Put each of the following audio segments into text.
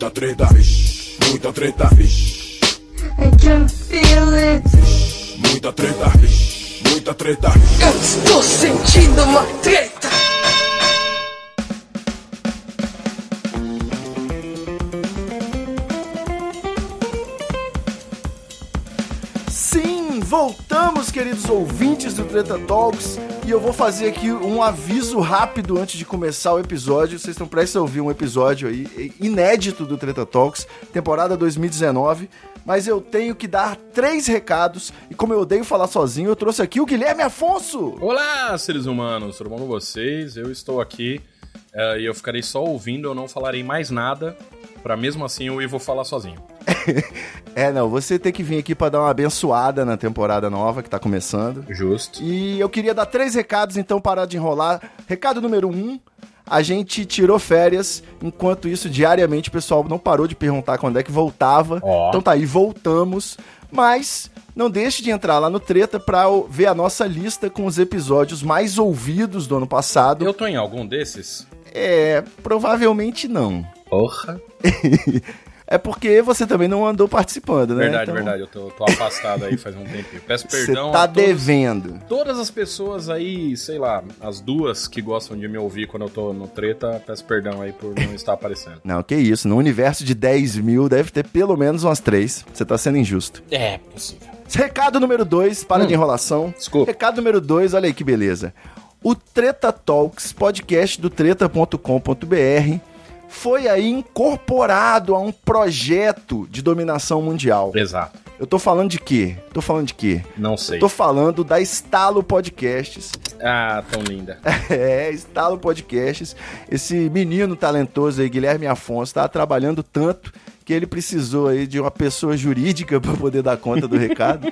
Muita treta, vixe, muita treta, vixe. I can feel it. Muita treta, vixe, muita treta. Eu estou sentindo uma treta. Sim, voltamos, queridos ouvintes do Treta Talks. E eu vou fazer aqui um aviso rápido antes de começar o episódio. Vocês estão prestes a ouvir um episódio aí inédito do Treta Talks, temporada 2019. Mas eu tenho que dar três recados. E como eu odeio falar sozinho, eu trouxe aqui o Guilherme Afonso. Olá, seres humanos, tudo bom com vocês? Eu estou aqui eh, e eu ficarei só ouvindo, eu não falarei mais nada, Pra mesmo assim o Ivo falar sozinho. É, não, você tem que vir aqui pra dar uma abençoada na temporada nova que tá começando. Justo. E eu queria dar três recados, então parar de enrolar. Recado número um. A gente tirou férias, enquanto isso, diariamente, o pessoal não parou de perguntar quando é que voltava. Ó. Então tá aí, voltamos. Mas não deixe de entrar lá no Treta pra ver a nossa lista com os episódios mais ouvidos do ano passado. Eu tô em algum desses? É, provavelmente não. Porra. É porque você também não andou participando, né? Verdade, Então, verdade. Eu tô, tô afastado aí faz um tempinho. Peço Você perdão tá a todos- devendo. Todas as pessoas aí, sei lá, as duas que gostam de me ouvir quando eu tô no treta, peço perdão aí por não estar aparecendo. Não, que isso. No universo de 10 mil deve ter pelo menos umas três. Você tá sendo injusto. É possível. Recado número 2, para de enrolação. Desculpa. Recado número 2, olha aí que beleza. O Treta Talks, podcast do treta.com.br, foi aí incorporado a um projeto de dominação mundial. Exato. Eu tô falando de quê? Tô falando de quê? Não sei. Tô falando da Estalo Podcasts. Ah, tão linda. É, Estalo Podcasts. Esse menino talentoso aí, Guilherme Afonso, tá trabalhando tanto que ele precisou aí de uma pessoa jurídica para poder dar conta do recado.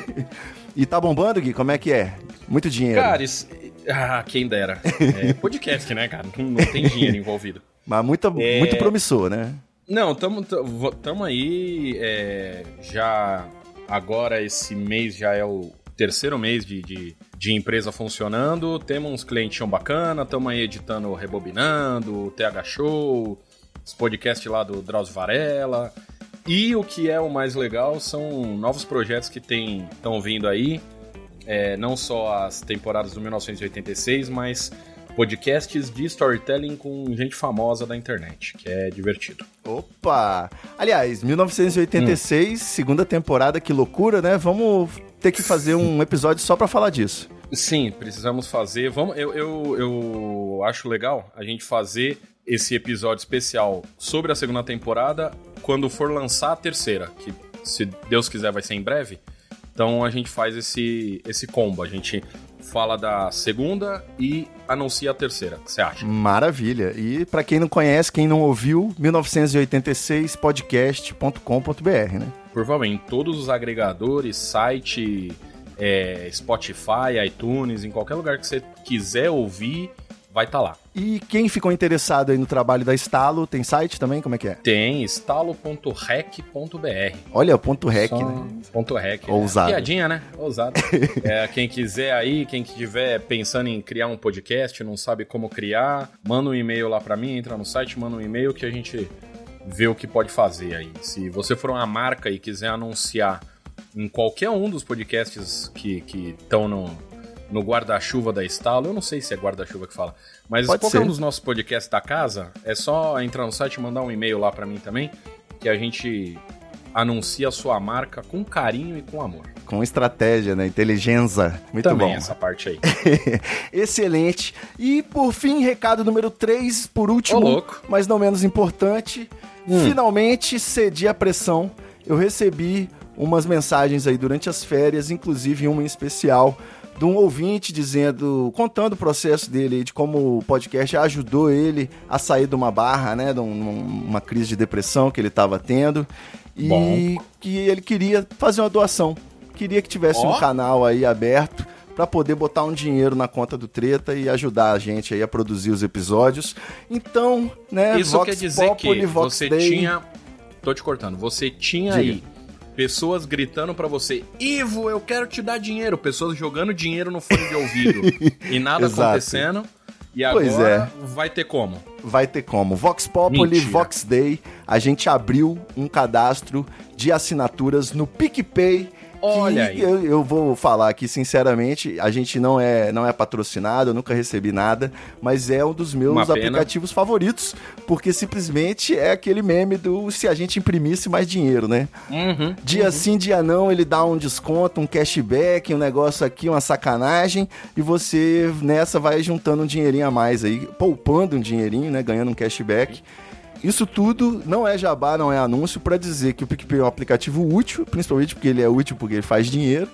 e tá bombando, Gui? Como é que é? Muito dinheiro. Cara, isso... Ah, quem dera. É podcast, né, cara? Não, não tem dinheiro envolvido. Mas muito, É. muito promissor, né? Não, tamo, tamo, tamo aí. é, já agora esse mês já é o terceiro mês de, de, de empresa funcionando. Temos uns clientes bacana, estamos aí editando Rebobinando, o TH Show, os podcasts lá do Drauzio Varela. E o que é o mais legal são novos projetos que estão vindo aí. É, não só as temporadas do 1986, mas podcasts de storytelling com gente famosa da internet, que é divertido. Opa! Aliás, 1986, segunda temporada, que loucura, né? Vamos ter que fazer um episódio só pra falar disso. Sim, precisamos fazer. Vamos, eu, eu, eu acho legal a gente fazer esse episódio especial sobre a segunda temporada quando for lançar a terceira, que se Deus quiser vai ser em breve. Então a gente faz esse, esse combo. A gente fala da segunda e anuncia a terceira. O que você acha? Maravilha. E pra quem não conhece, quem não ouviu, 1986podcast.com.br, né? Por favor, em todos os agregadores, site, é, Spotify, iTunes, em qualquer lugar que você quiser ouvir, vai estar lá. E quem ficou interessado aí no trabalho da Estalo, tem site também? Como é que é? Tem estalo.rec.br. Olha, ponto rec, Só né? Ponto rec. Ousado. É, piadinha, né? Ousado. é, quem quiser aí, quem estiver pensando em criar um podcast, não sabe como criar, manda um e-mail lá pra mim, entra no site, manda um e-mail que a gente vê o que pode fazer aí. Se você for uma marca e quiser anunciar em qualquer um dos podcasts que estão no, no guarda-chuva da Estalo, eu não sei se é guarda-chuva que fala, mas Pode qualquer ser. um dos nossos podcasts da casa, é só entrar no site e mandar um e-mail lá pra mim também, que a gente anuncia a sua marca com carinho e com amor. Com estratégia, né? Inteligência. Muito também bom. essa parte aí. Excelente. E por fim, recado número 3, por último, Ô, louco. mas não menos importante. Hum. Finalmente cedi a pressão. Eu recebi umas mensagens aí durante as férias, inclusive uma em especial de um ouvinte dizendo, contando o processo dele, de como o podcast ajudou ele a sair de uma barra, né, de um- uma crise de depressão que ele estava tendo e Bom. que ele queria fazer uma doação, queria que tivesse Ó. um canal aí aberto para poder botar um dinheiro na conta do Treta e ajudar a gente aí a produzir os episódios. Então, né, Isso Vox quer dizer Populi, que Vox você Dei. tinha. Tô te cortando. Você tinha Diga. aí pessoas gritando pra você: Ivo, eu quero te dar dinheiro. Pessoas jogando dinheiro no fone de ouvido e nada acontecendo. E Pois agora vai ter como? Vai ter como. Vox Populi, Mentira. Vox Day, a gente abriu um cadastro de assinaturas no PicPay. Olha aí. Eu, eu vou falar aqui sinceramente, a gente não é, não é patrocinado, eu nunca recebi nada, mas é um dos meus aplicativos favoritos, porque simplesmente é aquele meme do se a gente imprimisse mais dinheiro, né? Uhum. Dia sim, dia não, ele dá um desconto, um cashback, um negócio aqui, uma sacanagem, e você nessa vai juntando um dinheirinho a mais aí, poupando um dinheirinho, né, ganhando um cashback. Isso tudo não é jabá, não é anúncio, pra dizer que o PicPay é um aplicativo útil, principalmente porque ele é útil porque ele faz dinheiro.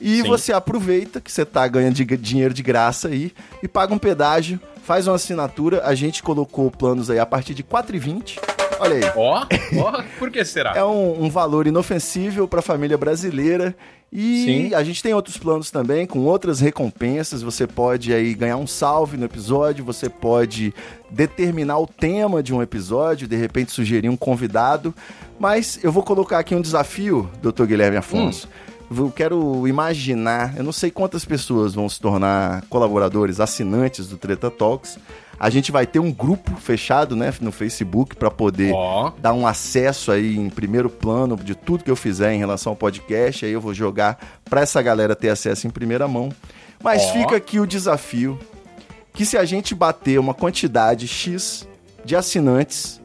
E Sim. você aproveita que você tá ganhando de- dinheiro de graça aí e paga um pedágio, faz uma assinatura. A gente colocou planos aí a partir de R$ 4,20. Olha aí. Ó, ó, por que será? É um, um valor inofensível para a família brasileira. E Sim. a gente tem outros planos também, com outras recompensas. Você pode aí ganhar um salve no episódio, você pode determinar o tema de um episódio, de repente sugerir um convidado. Mas eu vou colocar aqui um desafio, Dr. Guilherme Afonso. Eu quero imaginar, eu não sei quantas pessoas vão se tornar colaboradores, assinantes do Treta Talks. A gente vai ter um grupo fechado, né, no Facebook para poder Ó, dar um acesso aí em primeiro plano de tudo que eu fizer em relação ao podcast. Aí eu vou jogar para essa galera ter acesso em primeira mão. Mas Ó. fica aqui o desafio que se a gente bater uma quantidade X de assinantes,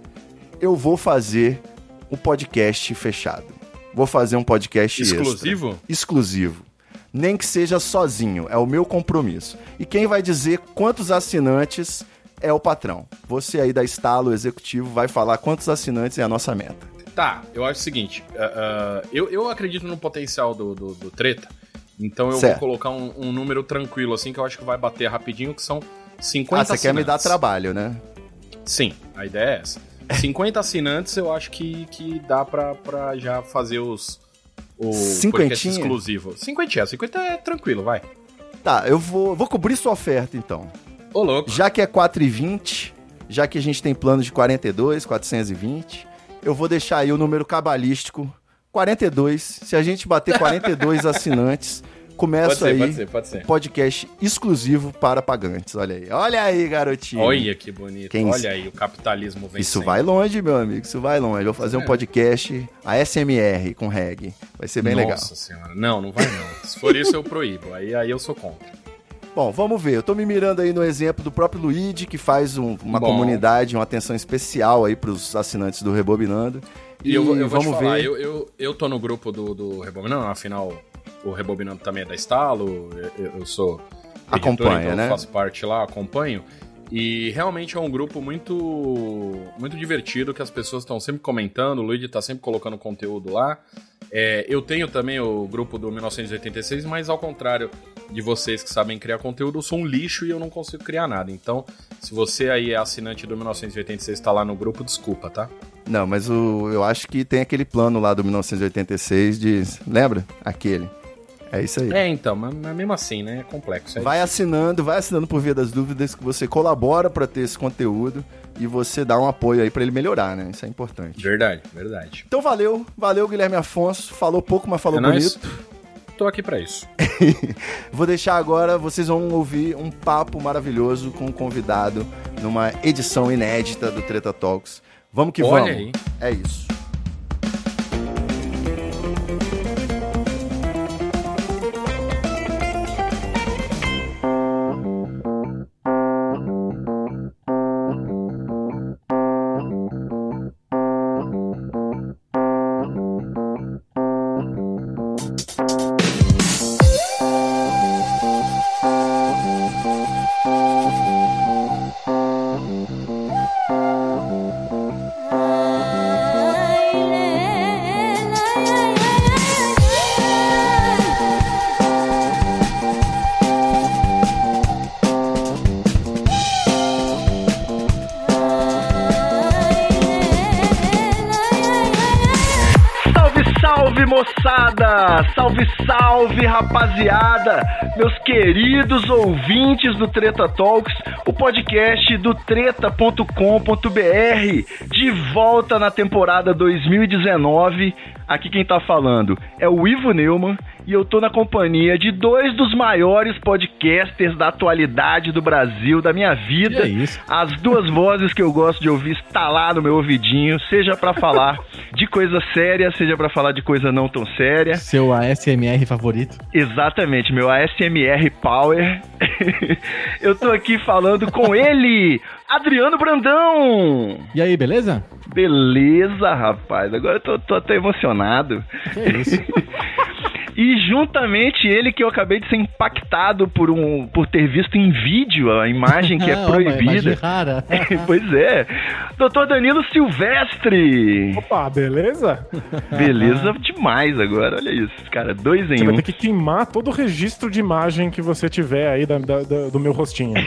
eu vou fazer o podcast fechado. Vou fazer um podcast extra. exclusivo? exclusivo. Nem que seja sozinho, é o meu compromisso. E quem vai dizer quantos assinantes é o patrão. Você aí da Estalo Executivo vai falar quantos assinantes é a nossa meta. Tá, eu acho o seguinte. ah, ah, eu, eu acredito no potencial do, do, do treta. Então eu Certo. vou colocar um, um número tranquilo, assim, que eu acho que vai bater rapidinho, que são 50 Ah, você quer me dar assinantes. trabalho, né? Sim, a ideia é essa. 50 assinantes eu acho que, que dá pra, pra já fazer os. O Cinquentinha? exclusivo. 50, 50 é tranquilo, vai. Tá, eu vou, vou cobrir sua oferta então. Ô, louco. Já que é 4,20, já que a gente tem plano de 42, 420, eu vou deixar aí o número cabalístico 42. Se a gente bater 42 assinantes, começa ser, aí pode ser, pode ser. podcast exclusivo para pagantes. Olha aí. Olha aí, garotinho. Olha que bonito. Quem- Olha aí o capitalismo vencendo. Isso vai longe, meu amigo. Isso vai longe. Eu vou fazer um É. podcast ASMR com reggae. Vai ser bem legal. Nossa senhora. Não, não vai não. Se for isso, eu proíbo. Aí, aí eu sou contra. Bom, vamos ver. Eu tô me mirando aí no exemplo do próprio Luigi, que faz um- uma Bom. comunidade, uma atenção especial aí pros assinantes do Rebobinando. E, eu, vou- eu vou vamos te falar, ver. eu, eu, eu tô no grupo do, do Rebobinando, afinal, o Rebobinando também é da Estalo, eu, eu sou editor, Acompanha, então né? eu faço parte lá, acompanho. E realmente é um grupo muito muito divertido, que as pessoas estão sempre comentando, o Luigi tá sempre colocando conteúdo lá. É, eu tenho também o grupo do 1986, mas ao contrário de vocês que sabem criar conteúdo, eu sou um lixo e eu não consigo criar nada. Então, se você aí é assinante do 1986 e tá lá no grupo, desculpa, tá? Não, mas o, eu acho que tem aquele plano lá do 1986 de. Lembra? Aquele. É isso aí. É, então, mas, mas mesmo assim, né? É complexo. É Vai assinando, vai assinando por via das dúvidas que você colabora pra ter esse conteúdo e você dá um apoio aí pra ele melhorar, né? Isso é importante. Verdade, verdade. Então valeu, valeu Guilherme Afonso. Falou pouco, mas falou é nóis. bonito. Tô aqui pra isso. Vou deixar agora, vocês vão ouvir um papo maravilhoso com um convidado numa edição inédita do Treta Talks. Vamos que Olha vamos. aí. É isso. Rapaziada! Meus queridos ouvintes do Treta Talks, o podcast do treta.com.br, de volta na temporada 2019. Aqui quem tá falando é o Ivo Neumann e eu tô na companhia de dois dos maiores podcasters da atualidade do Brasil, da minha vida. Que é isso? As duas vozes que eu gosto de ouvir está lá no meu ouvidinho, seja pra falar de coisa séria, seja pra falar de coisa não tão séria. Seu ASMR favorito? Exatamente, meu ASMR Power. eu tô aqui falando com ele, Adriano Brandão. E aí, beleza? Beleza, rapaz. Agora eu tô, tô até emocionado. Que isso? E juntamente ele que eu acabei de ser impactado por um por ter visto em vídeo a imagem que é Ah, uma imagem proibida. rara. pois é. Doutor Danilo Silvestre. Opa, beleza? Beleza demais agora, olha isso, cara, dois Você em vai um. ter que queimar todo o registro de imagem que você tiver aí da- da- da- do meu rostinho.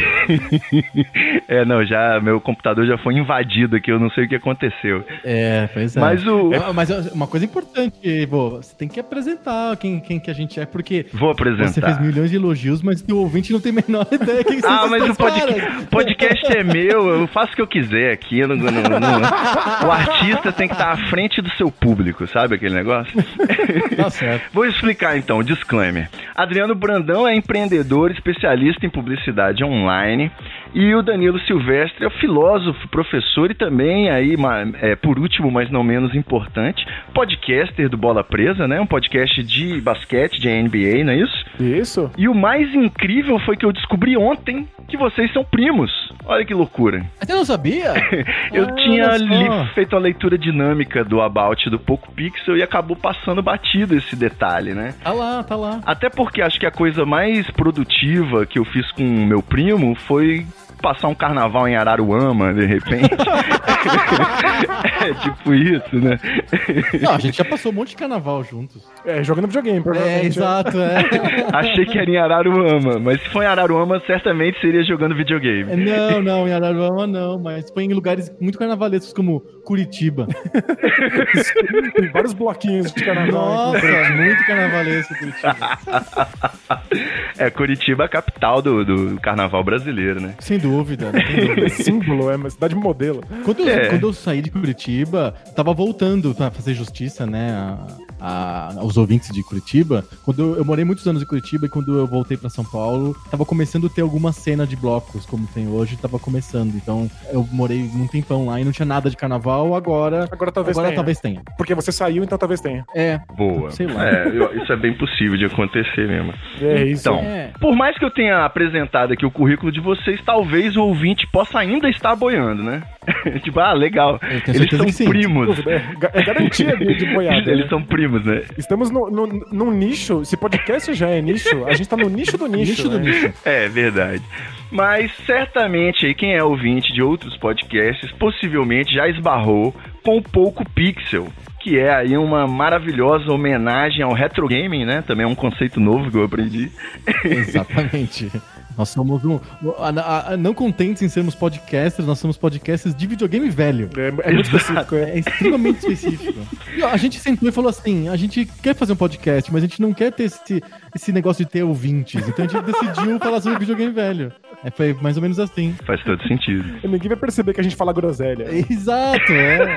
É, não, já meu computador já foi invadido aqui, eu não sei o que aconteceu. É, pois é. Mas o Ah, Mas uma coisa importante, Ivo, você tem que apresentar quem, quem que a gente é, porque vou você fez apresentar. milhões de elogios, mas o ouvinte não tem a menor ideia quem Ah, mas o dois podca- caras. podcast é meu, eu faço o que eu quiser aqui. eu não- não- não- O artista tem que estar à frente do seu público, sabe aquele negócio? Tá certo. Vou explicar então, disclaimer. Adriano Brandão é empreendedor, especialista em publicidade online. E o Danilo Silvestre é filósofo, professor e também, aí, é, por último, mas não menos importante, podcaster do Bola Presa, né? Um podcast de basquete, de NBA, não é isso? Isso? E o mais incrível foi que eu descobri ontem que vocês são primos. Olha que loucura. Você não sabia? Eu Ah, tinha li- feito a leitura dinâmica do About do Poco Pixel e acabou passando batido esse detalhe, né? Tá lá, tá lá. Até porque acho que a coisa mais produtiva que eu fiz com o meu primo foi passar um carnaval em Araruama, de repente. é tipo isso, né? Não, a gente já passou um monte de carnaval juntos. É, jogando videogame, É, provavelmente. exato, é. Achei que era em Araruama, mas se for em Araruama, certamente seria jogando videogame. É, Não, não, em Araruama não, mas foi em lugares muito carnavalescos como Curitiba. Tem vários bloquinhos de carnaval. Nossa, muito carnavalesco Curitiba. É, Curitiba é a capital do, do carnaval brasileiro, né? Sem dúvida, não tem dúvida. É símbolo, é uma cidade modelo. Quando eu, É. quando eu saí de Curitiba, tava voltando pra fazer justiça, né, a- a- aos ouvintes de Curitiba. Quando eu, eu morei muitos anos em Curitiba e quando eu voltei pra São Paulo, tava começando a ter alguma cena de blocos, como tem hoje, tava começando. Então, eu morei um tempão lá e não tinha nada de carnaval, agora... Agora talvez agora tenha. talvez tenha. Porque você saiu, então talvez tenha. É, Boa. Sei lá. É, eu- isso é bem possível de acontecer mesmo. É isso. Então, É. por mais que eu tenha apresentado aqui o currículo de vocês, talvez o ouvinte possa ainda estar boiando, né? tipo, ah, legal. Eles são sim. primos. Dúvida, É, é garantia de, de boiada. Eles né? são primos, né? Estamos no, no, num nicho. Se podcast já é nicho, a gente tá no nicho do nicho. nicho do né? nicho. É verdade. Mas certamente aí quem é ouvinte de outros podcasts possivelmente já esbarrou com o Pouco Pixel, que é aí uma maravilhosa homenagem ao retro gaming, né? Também é um conceito novo que eu aprendi. Exatamente. Nós somos um. a- a- não contentes em sermos podcasters, nós somos podcasters de videogame velho. É, é muito específico. É. É extremamente específico. E, ó, a gente sentou e falou assim: a gente quer fazer um podcast, mas a gente não quer ter esse, esse negócio de ter ouvintes. Então a gente decidiu falar sobre videogame velho. É, foi mais ou menos assim. Faz todo sentido. E Ninguém vai perceber que a gente fala groselha. Exato, é.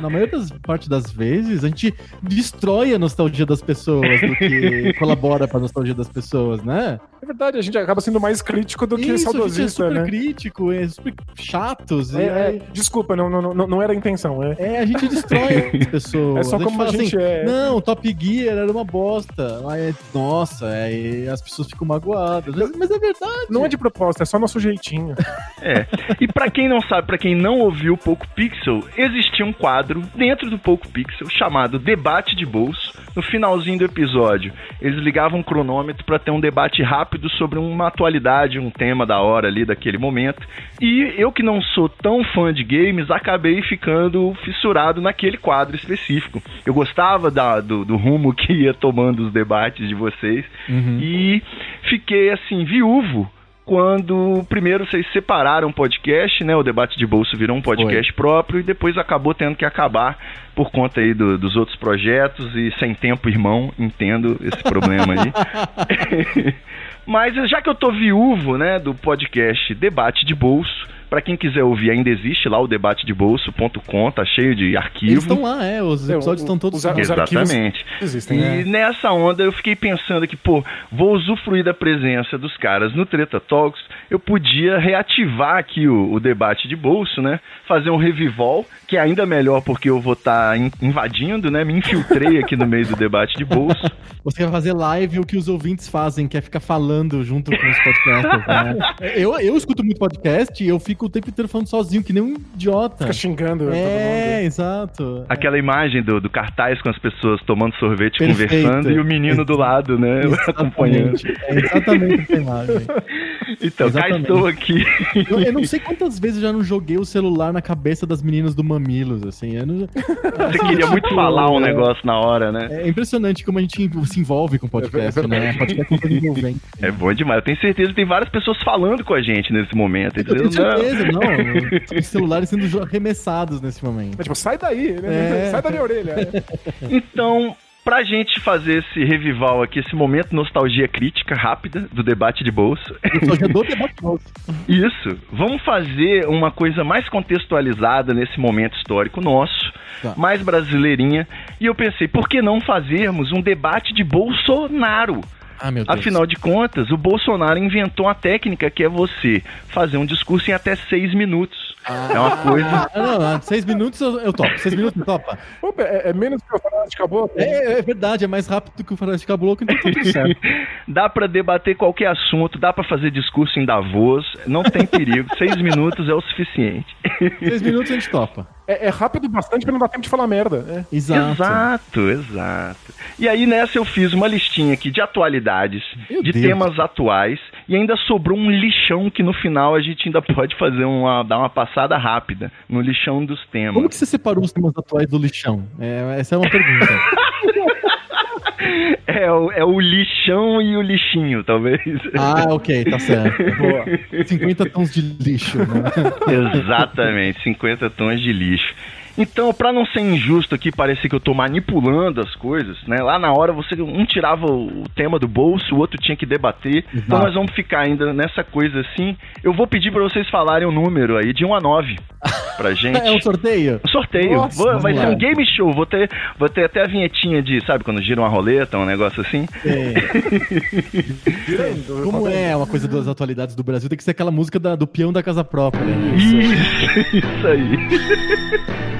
Na maioria das parte das vezes, a gente destrói a nostalgia das pessoas do que colabora pra nostalgia das pessoas, né? É verdade, a gente acaba sendo mais crítico do que Isso, a gente é saudosista, super né? crítico, é super chatos. É, e é, aí- desculpa, não, não, não, não era a intenção. É. É, a gente destrói as pessoas. É só como fala a gente assim, é. Não, Top Gear era uma bosta. Aí, é- nossa, aí as pessoas ficam magoadas. Mas, mas é verdade. Não é de propósito, é só nosso jeitinho. É. E pra quem não sabe, pra quem não ouviu o Poco Pixel, existia um quadro dentro do Poco Pixel chamado Debate de Bolso. No finalzinho do episódio, eles ligavam um cronômetro pra ter um debate rápido sobre uma atualidade, um tema da hora ali daquele momento. E eu que não sou tão fã de games, acabei ficando fissurado naquele quadro específico. Eu gostava da- do, do rumo que ia tomando os debates de vocês Uhum. e fiquei assim viúvo quando primeiro vocês separaram o podcast, né? O debate de bolso virou um podcast próprio e depois acabou tendo que acabar por conta aí do- dos outros projetos e sem tempo, irmão, entendo esse problema aí. Mas já que eu tô viúvo, né, do podcast Debate de Bolso, pra quem quiser ouvir, ainda existe lá o debatedebolso.com, tá cheio de Eles arquivo. estão lá, é, os É, episódios estão todos os- lá. os arquivos Exatamente. existem, E né? nessa onda eu fiquei pensando que, pô, vou usufruir da presença dos caras no Treta Talks, eu podia reativar aqui o, o debate de bolso, né? Fazer um revivol, que é ainda melhor porque eu vou estar invadindo, né? Me infiltrei aqui no meio do debate de bolso. Você vai fazer live o que os ouvintes fazem, que é ficar falando junto com os podcasts, né? Eu, eu escuto muito podcast e eu fico o tempo inteiro falando sozinho, que nem um idiota. Fica xingando todo É, mundo. exato. Aquela imagem do, do cartaz com as pessoas tomando sorvete, Perfeito. conversando e o menino do lado, né? Acompanhando. Exatamente. É exatamente essa imagem. Então, cá Exatamente. estou aqui. Eu, eu não sei quantas vezes eu já não joguei o celular na cabeça das meninas do Mamilos, assim. Eu não- Você queria muito falar um negócio na hora, né? É impressionante como a gente se envolve com podcast, É verdade. né? Podcast é envolvente. É bom demais. Eu tenho certeza que tem várias pessoas falando com a gente nesse momento. Eu tenho dizendo, "Não, certeza, não. Os celulares sendo arremessados nesse momento. É tipo, sai daí, né? É. Sai da minha orelha. Então, pra gente fazer esse revival aqui, esse momento nostalgia crítica rápida do debate de bolso, já dou debate novo. isso, vamos fazer uma coisa mais contextualizada nesse momento histórico nosso, Tá. mais brasileirinha, e eu pensei, por que não fazermos um debate de Bolsonaro? Ah, meu Deus. Afinal de contas, o Bolsonaro inventou uma técnica que é você fazer um discurso em até seis minutos. É uma coisa. Ah, não, não, seis minutos eu, eu topo. Seis minutos eu topa. Opa, é, é menos que o Fantástico acabou. É, é verdade, é mais rápido que o Faroeste Caboclo, então tá tudo certo. Dá pra debater qualquer assunto, dá pra fazer discurso em Davos, não tem perigo. Seis minutos é o suficiente. Seis minutos a gente topa. É, é rápido bastante pra não dar tempo de falar merda. É. Exato. Exato, exato. E aí nessa eu fiz uma listinha aqui de atualidades, Meu de Deus. temas atuais, e ainda sobrou um lixão que no final a gente ainda pode fazer uma, dar uma passada rápida no lixão dos temas. Como que você separou os temas atuais do lixão? É, essa é uma pergunta. É, o, é o lixão e o lixinho, talvez. Ah, ok, tá certo. Boa. 50 tons de lixo, né? Exatamente, 50 tons de lixo. Então, pra não ser injusto aqui, parecer que eu tô manipulando as coisas, né? Lá na hora você um tirava o tema do bolso, o outro tinha que debater. Então Exato. nós vamos ficar ainda nessa coisa assim. Eu vou pedir pra vocês falarem um número aí de 1 a 9 pra gente. É um sorteio? Um sorteio. Nossa, Vou- vai ser lá. um game show. Vou ter, vou ter até a vinhetinha de, sabe, quando gira uma roleta, um negócio assim. Como é uma coisa das atualidades do Brasil, tem que ser aquela música da- do peão da casa própria. né? Isso, isso aí.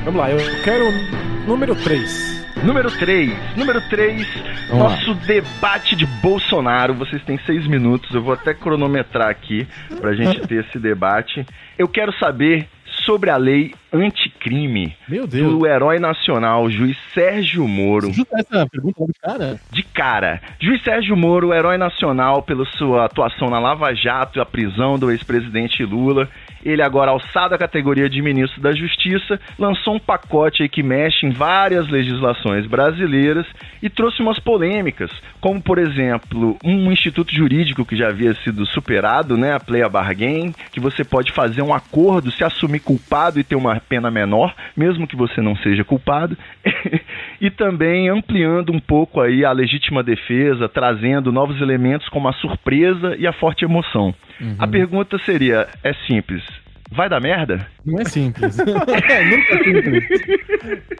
Vamos lá, eu quero o número 3. Número 3. Número 3, Vamos nosso debate de Bolsonaro. Vocês têm seis minutos, eu vou até cronometrar aqui pra gente ter esse debate. Eu quero saber sobre a lei anticrime Meu Deus. do herói nacional, juiz Sérgio Moro. Justa essa pergunta de cara? De cara, juiz Sérgio Moro, herói nacional pela sua atuação na Lava Jato e a prisão do ex-presidente Lula. Ele agora alçado à categoria de ministro da Justiça, lançou um pacote aí que mexe em várias legislações brasileiras e trouxe umas polêmicas, como por exemplo, um instituto jurídico que já havia sido superado, né, a play a bargain, que você pode fazer um acordo, se assumir culpado e ter uma pena menor, mesmo que você não seja culpado. e também ampliando um pouco aí a legítima defesa, trazendo novos elementos como a surpresa e a forte emoção. A pergunta seria, é simples, vai dar merda? Não é simples. Nunca é simples.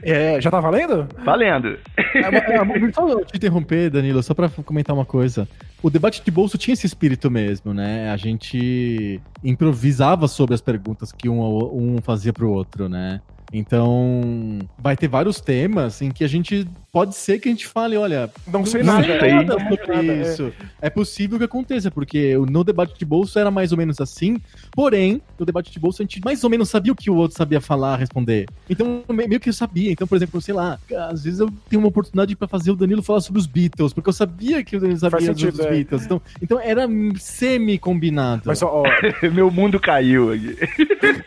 É, já tá valendo? Valendo. É, é, Só te interromper, Danilo, só pra comentar uma coisa. O debate de bolso tinha esse espírito mesmo, né? A gente improvisava sobre as perguntas que um, um fazia pro outro, né? Então, vai ter vários temas em que a gente pode ser que a gente fale, olha, Não sei não nada. sei sei. nada sobre é. isso. É. possível que aconteça, porque no debate de bolso era mais ou menos assim. Porém, no debate de bolso a gente mais ou menos sabia o que o outro sabia falar, responder. Então, me- meio que eu sabia. Então, por exemplo, sei lá, às vezes eu tenho uma oportunidade pra fazer o Danilo falar sobre os Beatles, porque eu sabia que ele sabia sentido, dos é. Beatles. Então, então era semi-combinado. Mas, ó, ó, Meu mundo caiu aqui.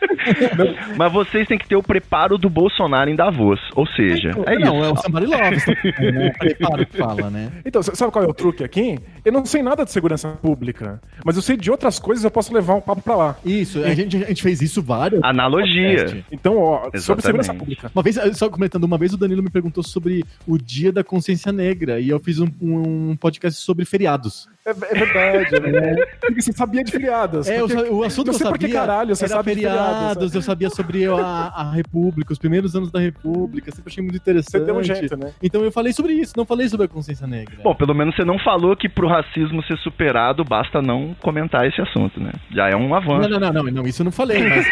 Mas vocês têm que ter o preparo do Bolsonaro em Davos. Ou seja, é não, isso. é o Somebody Love. né? Prepara o que fala, né? Então, sabe qual é o truque aqui? Eu não sei nada de segurança pública, mas eu sei de outras coisas eu posso levar um papo pra lá. Isso, a gente, a gente fez isso vários. Analogia. Então, ó, sobre Exatamente. segurança pública. Uma vez, só comentando, uma vez o Danilo me perguntou sobre o Dia da Consciência Negra e eu fiz um, um podcast sobre feriados. É, é verdade, né? Porque você sabia de feriados. É, eu porque- o assunto eu sabia que caralho você sabe de feriados, feriados. eu sabia sobre a, a República, os primeiros anos da República, sempre achei muito interessante. Você deu um jeito, né? Então eu falei sobre isso, não falei sobre a consciência negra. Bom, pelo menos você não falou que pro racismo ser superado basta não comentar esse assunto, né? Já é um avanço. Não, não, não, não, não, isso eu não falei, mas.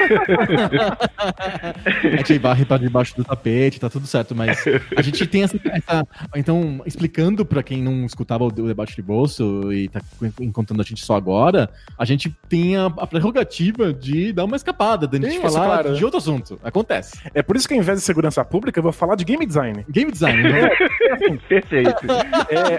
a gente varre pra debaixo do tapete, tá tudo certo, mas a gente tem essa. essa- então, explicando pra quem não escutava o, o debate de bolso e tá encontrando a gente só agora, a gente tem a, a prerrogativa de dar uma escapada, da gente falar claro. de outro assunto. Acontece. É por isso que ao invés de segurança pública, eu vou falar de game design. Game design, né? Perfeito. É,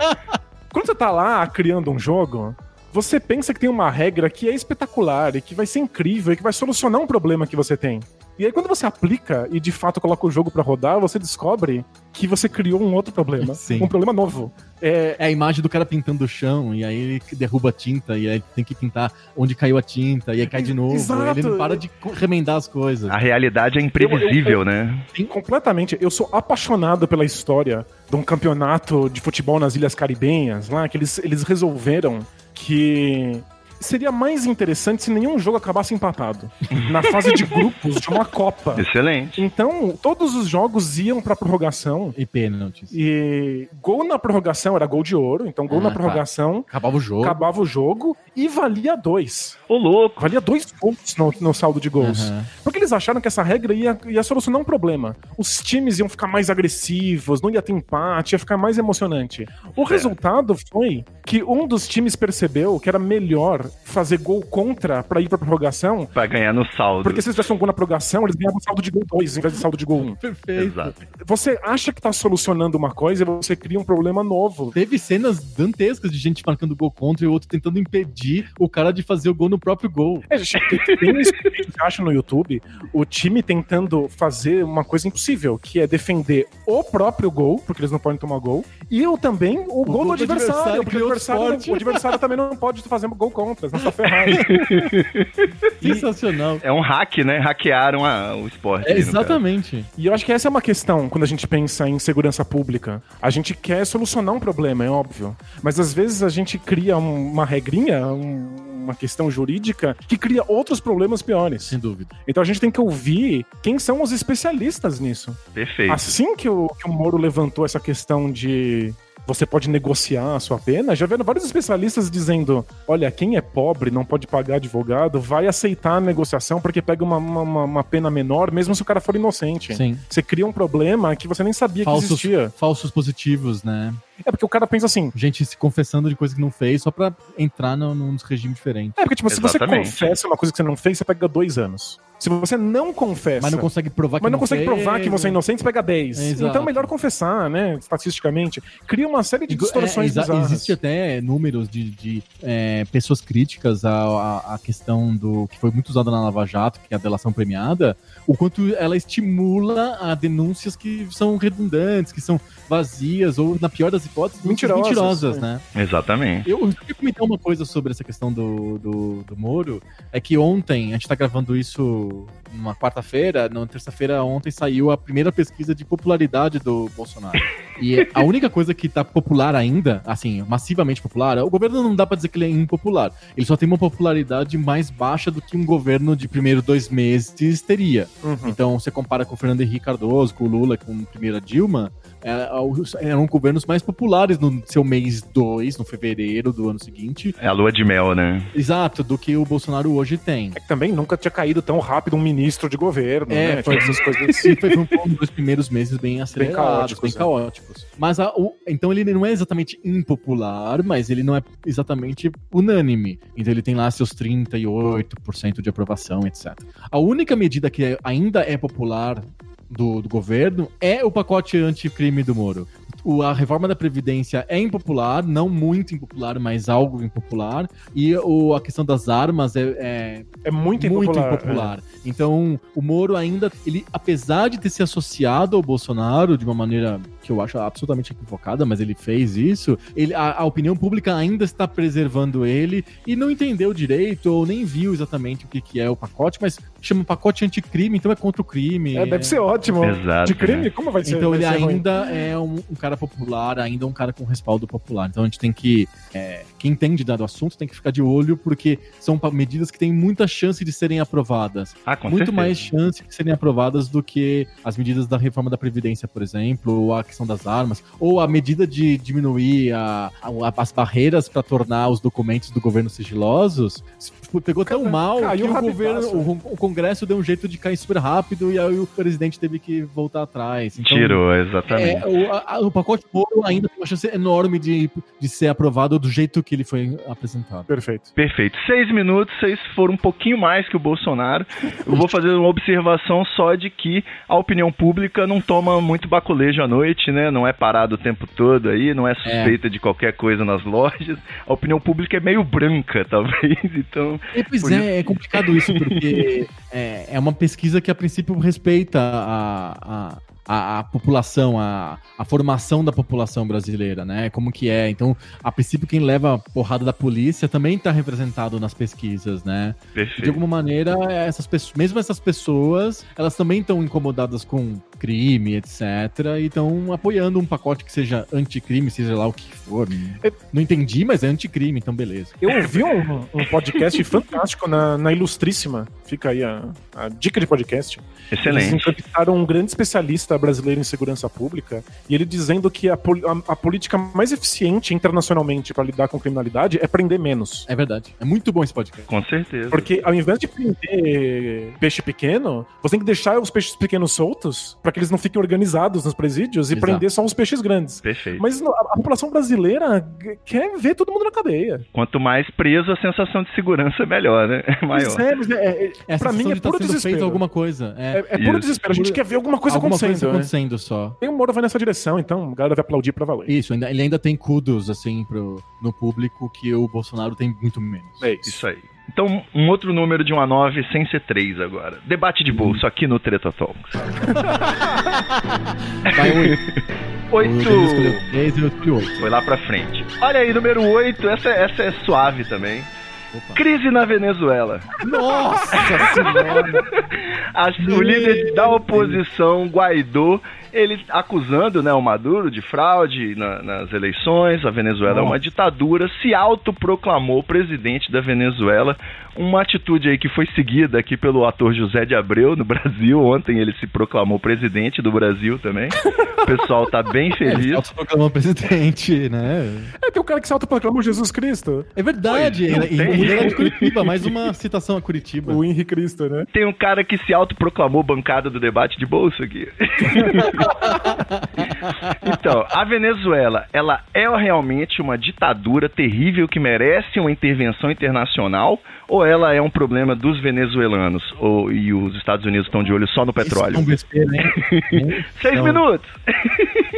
quando você tá lá criando um jogo, você pensa que tem uma regra que é espetacular e que vai ser incrível e que vai solucionar um problema que você tem. E aí quando você aplica e de fato coloca o jogo pra rodar, você descobre que você criou um outro problema, Sim. um problema novo. É, É a imagem do cara pintando o chão, e aí ele derruba a tinta, e aí tem que pintar onde caiu a tinta, e aí cai de novo. Exato. Ele não para de remendar as coisas. A realidade é imprevisível, né? completamente. Eu sou apaixonado pela história de um campeonato de futebol nas Ilhas Caribenhas, lá, que eles, eles resolveram que seria mais interessante se nenhum jogo acabasse empatado na fase de grupos de uma Copa. Excelente. Então, todos os jogos iam pra prorrogação. E pênaltis. E gol na prorrogação era gol de ouro, então gol Ah, na tá. prorrogação Acabava o jogo. acabava o jogo e valia dois. Ô, louco. Valia dois pontos no, no saldo de gols. Aham. Porque eles acharam que essa regra ia, ia solucionar um problema. Os times iam ficar mais agressivos, não ia ter empate, ia ficar mais emocionante. O resultado foi que um dos times percebeu que era melhor fazer gol contra pra ir pra prorrogação, Pra ganhar no saldo. porque se eles tivessem um gol na prorrogação, eles ganhavam saldo de gol 2 em vez de saldo de gol 1. Um. Perfeito. Exato. Você acha que tá solucionando uma coisa e você cria um problema novo. Teve cenas dantescas de gente marcando gol contra e o outro tentando impedir o cara de fazer o gol no próprio gol. É, gente, tem, vídeo que acha no YouTube o time tentando fazer uma coisa impossível, que é defender o próprio gol, porque eles não podem tomar gol, e o também o, gol, gol do do adversário, adversário, porque o adversário, o adversário também não pode fazer gol contra, senão tá ferrado. Sensacional. É um hack, né? Hackearam a- o esporte. É, exatamente. E eu acho que essa é uma questão quando a gente pensa em segurança pública. A gente quer solucionar um problema, é óbvio. Mas às vezes a gente cria um- uma regrinha, um- uma questão jurídica, que cria outros problemas piores. Sem dúvida. Então a gente tem que ouvir quem são os especialistas nisso. Perfeito. Assim que o, que o Moro levantou essa questão de você pode negociar a sua pena, já vieram vários especialistas dizendo: olha, quem é pobre, não pode pagar advogado, vai aceitar a negociação porque pega uma, uma- uma- pena menor, mesmo se o cara for inocente. Sim. Você cria um problema que você nem sabia que Falsos, existia. falsos positivos, né? É porque o cara pensa assim. Gente se confessando de coisa que não fez só pra entrar no, num regime diferente. É porque, tipo, se você Exatamente. confessa uma coisa que você não fez, você pega dois anos. Se você não confessa. Mas não consegue provar que Mas não consegue fez, provar que você é inocente, você pega 10. Exato. Então é melhor confessar, né? Estatisticamente. Cria uma série de Igu- distorções é, bizarras. Existe até números de, de, é, pessoas críticas à, à, à questão do que foi muito usada na Lava Jato, que é a delação premiada, o quanto ela estimula a denúncias que são redundantes, que são vazias, ou, na pior das hipóteses, Mentirosas, mentirosas, né? Exatamente. Eu, eu queria comentar uma coisa sobre essa questão do, do, do Moro. É que ontem, a gente tá gravando isso numa quarta-feira, na terça-feira, ontem saiu a primeira pesquisa de popularidade do Bolsonaro. E a única coisa que tá popular ainda, assim, massivamente popular, o governo não dá pra dizer que ele é impopular. Ele só tem uma popularidade mais baixa do que um governo de primeiro dois meses teria. Uhum. Então, você compara com o Fernando Henrique Cardoso, com o Lula, com a primeira Dilma, é, os- eram governos mais populares no seu mês 2, no fevereiro do ano seguinte. É a lua de mel, né? Exato, do que o Bolsonaro hoje tem. É que também nunca tinha caído tão rápido um ministro de governo, É, né? foi- Tinha essas coisas. Sim, foi um dos primeiros meses bem acelerados, bem caóticos, caóticos. né? Mas a- o- então ele não é exatamente impopular, mas ele não é exatamente unânime. Então ele tem lá seus 38% de aprovação, etc. A única medida que é- ainda é popular do, do governo é o pacote anticrime do Moro. O- a reforma da Previdência é impopular, não muito impopular, mas algo impopular. E o, a questão das armas é- é É muito muito impopular. impopular. Então, o Moro ainda, ele, apesar de ter se associado ao Bolsonaro de uma maneira que eu acho absolutamente equivocada, mas ele fez isso, ele, a, a opinião pública ainda está preservando ele e não entendeu direito ou nem viu exatamente o que, que é o pacote, mas chama pacote anticrime, então é contra o crime. É, deve ser ótimo. Exato, De crime? né? Como vai ser? Então vai ele ser ruim? ainda é um, um cara popular, ainda um cara com respaldo popular. Então a gente tem que. é, quem entende do assunto tem que ficar de olho, porque são medidas que têm muita chance de serem aprovadas. Ah, com Muito certeza. mais chance de serem aprovadas do que as medidas da reforma da Previdência, por exemplo, ou a questão das armas, ou a medida de diminuir a- a- as barreiras para tornar os documentos do governo sigilosos. Pegou tão mal caiu que o governo, o, o Congresso deu um jeito de cair super rápido e aí o presidente teve que voltar atrás. Então, Tirou, exatamente. é, o, a- o pacote Moro ainda tem uma chance enorme de, de ser aprovado do jeito que ele foi apresentado. Perfeito. Perfeito. Seis minutos, vocês foram um pouquinho mais que o Bolsonaro. Eu vou fazer uma observação só de que a opinião pública não toma muito baculejo à noite, né? Não é parado o tempo todo aí, não é suspeita de qualquer coisa nas lojas. A opinião pública é meio branca, talvez. Então, E, pois Por é, é complicado isso, porque é, é uma pesquisa que a princípio respeita a, a, a, a população, a, a formação da população brasileira, né? Como que é. Então, a princípio, quem leva a porrada da polícia também está representado nas pesquisas, né? De perfeito. alguma maneira, essas pessoas, mesmo essas pessoas, elas também estão incomodadas com crime, etc. E estão apoiando um pacote que seja anticrime, seja lá o que for. Não entendi, mas é anticrime, então beleza. Eu ouvi um, um podcast fantástico na, na Ilustríssima. Fica aí a, a dica de podcast. Eles Excelente. entrevistaram um grande especialista brasileiro em segurança pública e ele dizendo que a, pol- a- a política mais eficiente internacionalmente para lidar com criminalidade é prender menos. É verdade. É muito bom esse podcast. Com certeza. Porque ao invés de prender peixe pequeno, você tem que deixar os peixes pequenos soltos para que eles não fiquem organizados nos presídios e Exato. prender só os peixes grandes. Perfeito. Mas a, a população brasileira quer ver todo mundo na cadeia. Quanto mais preso, a sensação de segurança é melhor, né? É maior. É, é, é, Essa pra mim é tá puro sendo desespero. alguma coisa. É, É, é puro Isso. desespero. A gente quer ver alguma coisa alguma acontecendo. coisa né? acontecendo só. Tem um Moro vai nessa direção, então a galera vai aplaudir pra valer. Isso, ainda, ele ainda tem kudos, assim, pro, no público que o Bolsonaro tem muito menos. É isso. Isso aí. Então, um outro número de 1 a 9 sem ser 3 agora. Debate de bolso aqui no Treta Talks. Vai oito. O Danilo 8. escolheu três eu escolhi oito. Foi lá pra frente. Olha aí, número 8. Essa, essa é suave também. Opa. Crise na Venezuela. Nossa senhora! O líder da oposição, Guaidó, ele acusando né, o Maduro de fraude na- nas eleições, a Venezuela é uma ditadura, se autoproclamou presidente da Venezuela. Uma atitude aí que foi seguida aqui pelo ator José de Abreu no Brasil. Ontem ele se proclamou presidente do Brasil também. O pessoal tá bem Ele feliz. se autoproclamou presidente, né? É, tem o cara que se autoproclamou Jesus Cristo. É verdade. Pois, não ele, tem. ele era de Curitiba, mais uma citação a Curitiba. O Henri Cristo, né? Tem um cara que se autoproclamou bancada do debate de bolso aqui. então, a Venezuela, ela é realmente uma ditadura terrível que merece uma intervenção internacional ou ela é um problema dos venezuelanos ou, e os Estados Unidos estão de olho só no petróleo? Isso é um besteira, hein? Seis Então, minutos!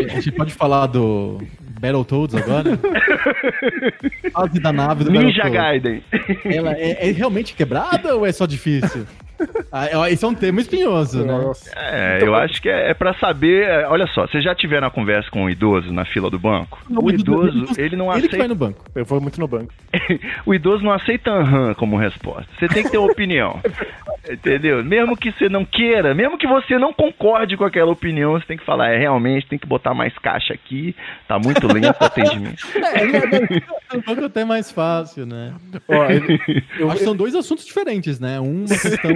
A gente pode falar do Battletoads agora? Fase da nave do Ninja. Gaiden. Ela é, é realmente quebrada ou é só difícil? Ah, esse é um tema espinhoso, né? Nossa. É, eu acho que é, é para saber. é, Olha só, vocês já tiveram a conversa com um idoso na fila do banco? O idoso, ele não Ele que vai aceita. no banco. Eu vou muito no banco. o idoso não aceita aham como resposta. Você tem que ter uma opinião. Entendeu? Mesmo que você não queira, mesmo que você não concorde com aquela opinião, você tem que falar, é realmente, tem que botar mais caixa aqui, tá muito lento o atendimento. No banco até é mais fácil, né? Ó, ele- eu, Acho que são dois assuntos diferentes, né? Um, uma questão.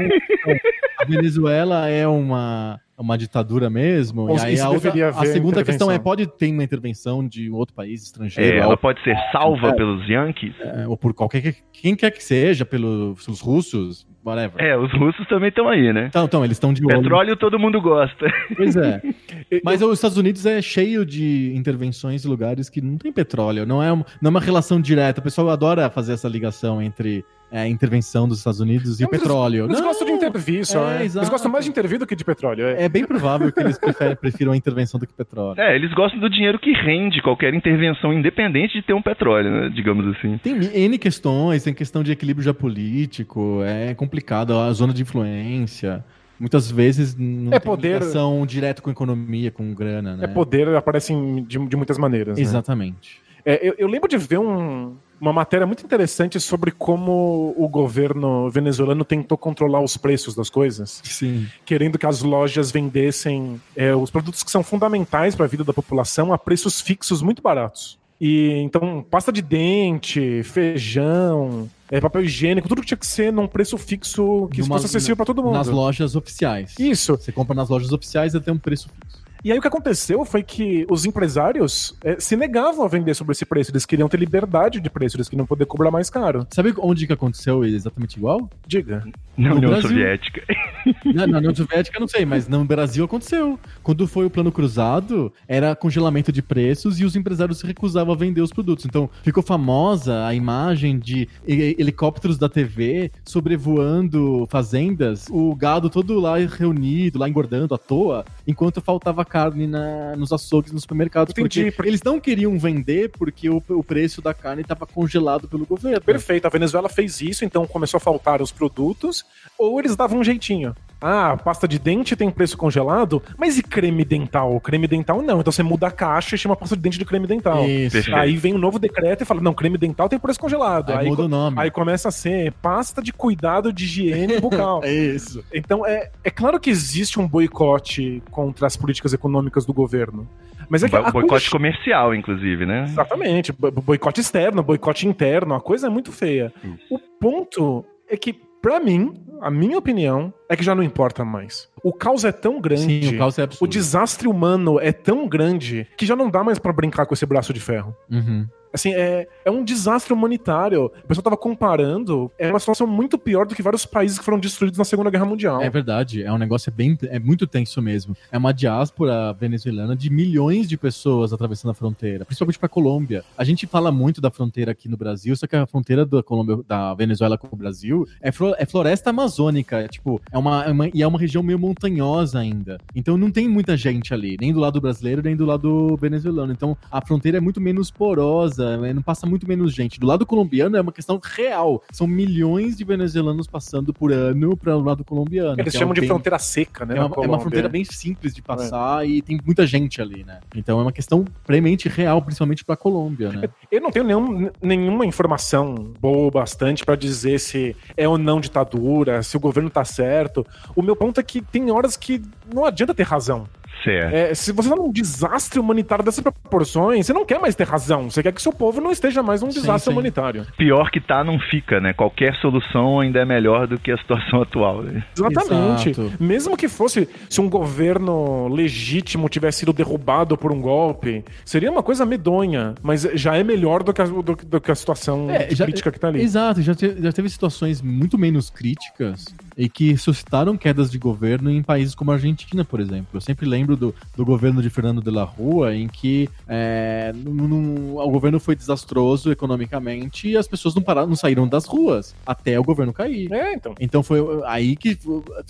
A Venezuela é uma, uma ditadura mesmo. Ou e aí a, outra- a segunda questão é: pode ter uma intervenção de um outro país estrangeiro, É, ela algo- pode ser salva pelos Yankees. é, ou por qualquer. Quem quer que seja, pelos os russos, whatever. É, os russos também estão aí, né? Então, então, eles estão de olho. Petróleo todo mundo gosta. Pois é. Mas os Estados Unidos é cheio de intervenções em lugares que não tem petróleo. Não é, um- não é uma relação direta. O pessoal adora fazer essa ligação entre é, a intervenção dos Estados Unidos e Não, o petróleo. Eles Não, gostam de intervir só, É, né? Eles gostam mais de intervir do que de petróleo. É. É bem provável que eles preferem, prefiram a intervenção do que petróleo. É, eles gostam do dinheiro que rende qualquer intervenção, independente de ter um petróleo, né? digamos assim. Tem N questões, tem questão de equilíbrio geopolítico, é complicado, a zona de influência. muitas vezes não É tem poder- ligação direto com economia, com grana, né? É poder, aparece de, de muitas maneiras. né? Exatamente. É, eu, eu lembro de ver um- uma matéria muito interessante sobre como o governo venezuelano tentou controlar os preços das coisas, Sim. querendo que as lojas vendessem é, os produtos que são fundamentais para a vida da população a preços fixos muito baratos. E então, pasta de dente, feijão, é, papel higiênico, tudo que tinha que ser num preço fixo que fosse acessível para todo mundo. Nas lojas oficiais. Isso. Você compra nas lojas oficiais e tem um preço fixo. E aí o que aconteceu foi que os empresários eh, se negavam a vender sobre esse preço. Eles queriam ter liberdade de preço, eles queriam poder cobrar mais caro. Sabe onde que aconteceu exatamente igual? Diga. Na No União Brasil. Soviética. Na, na União Soviética, eu não sei, mas no Brasil aconteceu. Quando foi o plano cruzado, era congelamento de preços e os empresários se recusavam a vender os produtos. Então, ficou famosa a imagem de he- helicópteros da TV sobrevoando fazendas, o gado todo lá reunido, lá engordando à toa, enquanto faltava carne na- nos açougues, nos supermercados. Entendi, porque porque- eles não queriam vender porque o, o preço da carne estava congelado pelo governo. Perfeito, a Venezuela fez isso, então começou a faltar os produtos, ou eles davam um jeitinho. Ah, pasta de dente tem preço congelado, mas e creme dental? Creme dental não, então você muda a caixa e chama pasta de dente de creme dental. Isso. Aí vem um novo decreto e fala: não, creme dental tem preço congelado. Aí muda co- o nome. aí começa a ser pasta de cuidado de higiene bucal. É isso. Então, é, é claro que existe um boicote contra as políticas econômicas do governo. Mas é que Boicote coisa- comercial, inclusive, né? Exatamente. bo- Boicote externo, boicote interno, a coisa é muito feia. O ponto é que, pra mim, a minha opinião é que já não importa mais. O caos é tão grande. Sim, o caos é O absurdo. desastre humano é tão grande que já não dá mais pra brincar com esse braço de ferro. Uhum. Assim, é, é um desastre humanitário. O pessoal tava comparando, é uma situação muito pior do que vários países que foram destruídos na Segunda Guerra Mundial. É verdade, é um negócio bem, é muito tenso mesmo. É uma diáspora venezuelana de milhões de pessoas atravessando a fronteira, principalmente para Colômbia. A gente fala muito da fronteira aqui no Brasil, só que a fronteira da Colômbia, da Venezuela com o Brasil é, é floresta amazônica, é, tipo, é uma, é uma- e é uma região meio montanhosa ainda. Então não tem muita gente ali, nem do lado brasileiro, nem do lado venezuelano. Então a fronteira é muito menos porosa, é, não passa muito menos gente. Do lado colombiano é uma questão real. São milhões de venezuelanos passando por ano para o lado colombiano. Eles é chamam um de bem- fronteira seca, né? é uma, é uma fronteira bem simples de passar e tem muita gente ali, né? Então é uma questão premente real, principalmente pra Colômbia, né? Eu não tenho nenhum- nenhuma informação boa bastante pra dizer se é ou não ditadura, se o governo tá certo. O meu ponto é que tem horas que não adianta ter razão. Certo. É, se você tá num desastre humanitário dessas proporções, você não quer mais ter razão. Você quer que seu povo não esteja mais num Sim, desastre sim. humanitário. Pior que tá, não fica, né? Qualquer solução ainda é melhor do que a situação atual. né? Exatamente. Exato. Mesmo que fosse, se um governo legítimo tivesse sido derrubado por um golpe, seria uma coisa medonha, mas já é melhor do que a, do, do que a situação É, já- crítica que tá ali. Exato, já, te- já teve situações muito menos críticas e que suscitaram quedas de governo em países como a Argentina, por exemplo. Eu sempre lembro do, do governo de Fernando de la Rua, em que é, num- num- o governo foi desastroso economicamente e as pessoas não, pararam, não saíram das ruas até o governo cair. É, então. Então foi aí que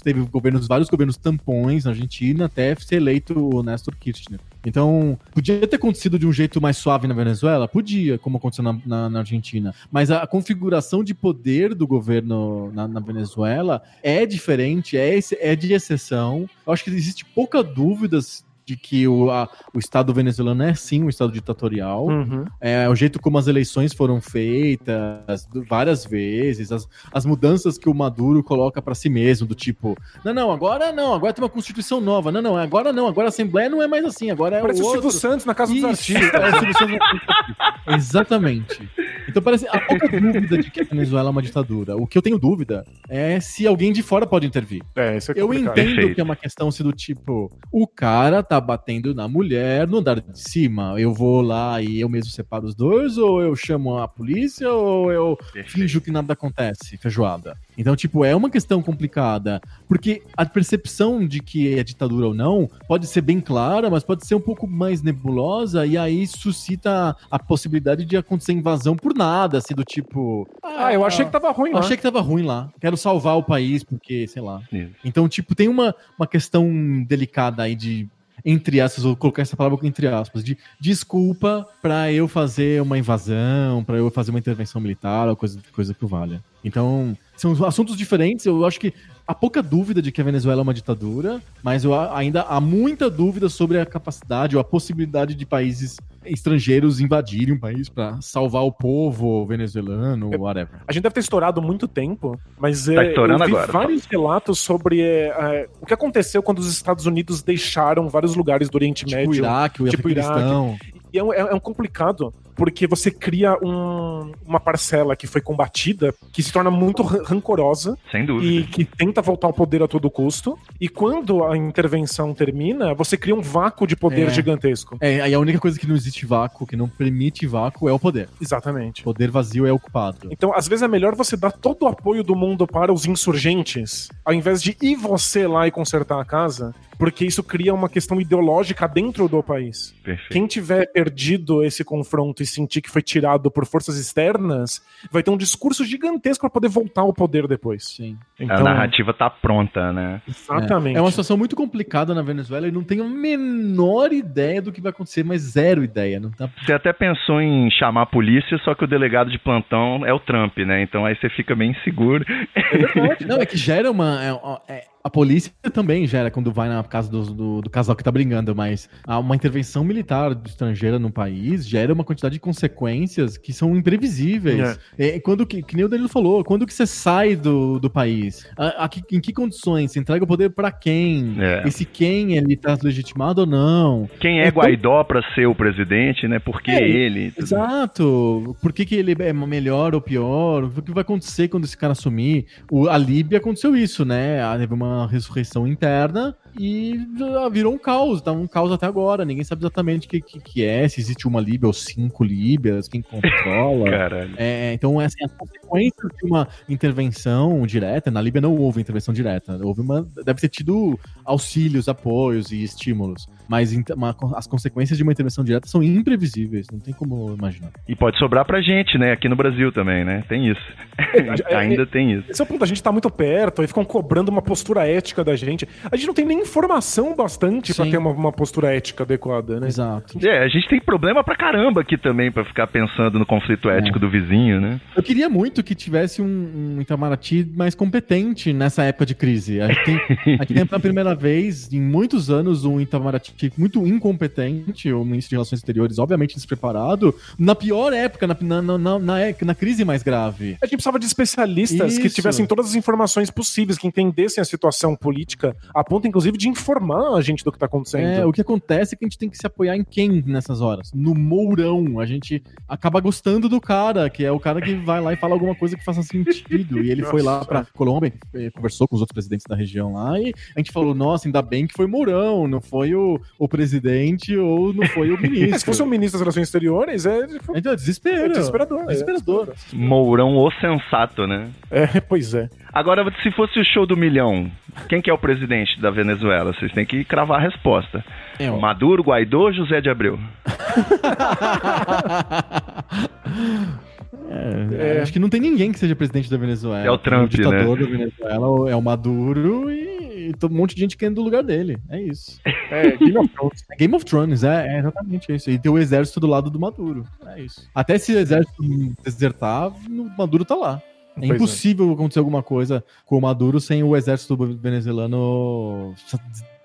teve governos, vários governos tampões na Argentina até ser eleito o Néstor Kirchner. Então, podia ter acontecido de um jeito mais suave na Venezuela? Podia, como aconteceu na, na- na Argentina. Mas a, configuração de poder do governo na, na Venezuela é diferente, é, é de exceção. Eu acho que existe pouca dúvidas de que o, a- o Estado venezuelano é sim um Estado ditatorial. Uhum. É, o jeito como as eleições foram feitas várias vezes, as, as mudanças que o Maduro coloca pra si mesmo, do tipo, não, não, agora não, agora tem uma constituição nova, não, não, agora não, agora a Assembleia não é mais assim, agora é Parece o o outro. Silvio Santos na Casa dos Artistas. parece o Silvio Santos na Casa dos Artistas. Exatamente. Então parece há pouca dúvida de que a Venezuela é uma ditadura. O que eu tenho dúvida é se alguém de fora pode intervir. É, isso é Eu entendo Perfeito. que é uma questão assim do tipo, o cara tá batendo na mulher no andar de cima. Eu vou lá e eu mesmo separo os dois, ou eu chamo a polícia, ou eu finjo que nada acontece, feijoada. Então, tipo, é uma questão complicada. Porque a percepção de que é ditadura ou não pode ser bem clara, mas pode ser um pouco mais nebulosa, e aí suscita a possibilidade de acontecer invasão por nada, assim, do tipo. Ah, eu achei que tava ruim Eu lá. achei que tava ruim lá. Quero salvar o país, porque, sei lá. Isso. Então, tipo, tem uma, uma questão delicada aí de. Entre aspas, vou colocar essa palavra entre aspas, de desculpa pra eu fazer uma invasão, pra eu fazer uma intervenção militar ou coisa, coisa que valha. Então, são assuntos diferentes. Eu acho que há pouca dúvida de que a Venezuela é uma ditadura, mas eu, ainda há muita dúvida sobre a capacidade ou a possibilidade de países estrangeiros invadirem um país para salvar o povo venezuelano, ou whatever. A gente deve ter estourado muito tempo, mas Tá é, estourando eu vi agora. vários relatos sobre é, é, o que aconteceu quando os Estados Unidos deixaram vários lugares do Oriente Tipo Médio. o Iraque, o tipo Afeganistão. E é um, é- é um complicado, porque você cria um- uma parcela que foi combatida, que se torna muito ran- rancorosa Sem e dúvida. que tenta voltar ao poder a todo custo. E quando a intervenção termina, você cria um vácuo de poder É. gigantesco. É, aí a única coisa que não existe vácuo, que não permite vácuo, é o poder. Exatamente. O poder vazio é ocupado. Então, às vezes é melhor você dar todo o apoio do mundo para os insurgentes, ao invés de ir você lá e consertar a casa, porque isso cria uma questão ideológica dentro do país. Perfeito. Quem tiver perdido esse confronto e sentir que foi tirado por forças externas, vai ter um discurso gigantesco para poder voltar ao poder depois. Sim. Então, A narrativa tá pronta, né? Exatamente. É uma situação muito complicada na Venezuela e não tenho a menor ideia do que vai acontecer, mas zero ideia. Não tá... Você até pensou em chamar a polícia, só que o delegado de plantão é o Trump, né? Então aí você fica bem inseguro. Não, é que gera uma. é- é- a polícia também gera quando vai na casa do, do, do casal que tá brigando, mas há uma intervenção militar estrangeira no país gera uma quantidade de consequências que são imprevisíveis. É. quando que, que nem o Danilo falou, quando que você sai do, do país? A- a que- em que condições? Você entrega o poder pra quem? É. Esse quem ele tá legitimado ou não? Quem é É tão- Guaidó pra ser o presidente, né? Por que É, ele? Exato. Por que, que ele é melhor ou pior? O que vai acontecer quando esse cara assumir? O, a Líbia aconteceu isso, né? Teve uma ressurreição interna e ah, virou um caos. Tá um caos até agora. Ninguém sabe exatamente o que, que, que é, se existe uma Líbia ou cinco Líbias, quem controla. Caralho. É, então, assim, as consequências de uma intervenção direta, na Líbia não houve intervenção direta, houve uma, deve ter tido auxílios, apoios e estímulos, mas uma- as consequências de uma intervenção direta são imprevisíveis, não tem como imaginar. E pode sobrar pra gente, né? Aqui no Brasil também, né? Tem isso. É, Ainda tem isso. Esse é o ponto, a gente tá muito perto, aí ficam cobrando uma postura ética da gente. A gente não tem nem informação bastante pra Sim. ter uma, uma postura ética adequada, né? Exato. É, a gente tem problema pra caramba aqui também pra ficar pensando no conflito ético do vizinho, né? Eu queria muito que tivesse um, um Itamaraty mais competente nessa época de crise. A gente tem, a gente tem pela primeira vez em muitos anos um Itamaraty muito incompetente, o ministro de Relações Exteriores, obviamente despreparado, na pior época, na, na, na, na, na- crise mais grave. A gente precisava de especialistas que Isso. tivessem todas as informações possíveis, que entendessem a situação política, a ponto, inclusive, de informar a gente do que tá acontecendo. É, o que acontece é que a gente tem que se apoiar em quem nessas horas? No Mourão. A gente acaba gostando do cara, que é o cara que vai lá e fala alguma coisa que faça sentido. E ele foi lá pra Colômbia, eh, conversou com os outros presidentes da região lá, e a gente falou, nossa, ainda bem que foi Mourão, não foi o, o presidente ou não foi o ministro. É, se fosse um ministro das Relações Exteriores, é, tipo, Então, é desespero. é desesperador. Desesperador. Mourão o sensato, né? É, é, pois é. Agora, se fosse o show do milhão, quem que é o presidente da Venezuela? Vocês têm que cravar a resposta. É. Maduro, Guaidó, José de Abreu. É, Acho que não tem ninguém que seja presidente da Venezuela. É o Trump, o ditador da Venezuela é o Maduro e, e todo- um monte de gente querendo do lugar dele. É isso. É, Game of Thrones. É Game of Thrones, é, é exatamente isso. E tem o exército do lado do Maduro. É isso. Até se o exército desertar, o Maduro tá lá. É Pois é. impossível acontecer alguma coisa com o Maduro sem o exército venezuelano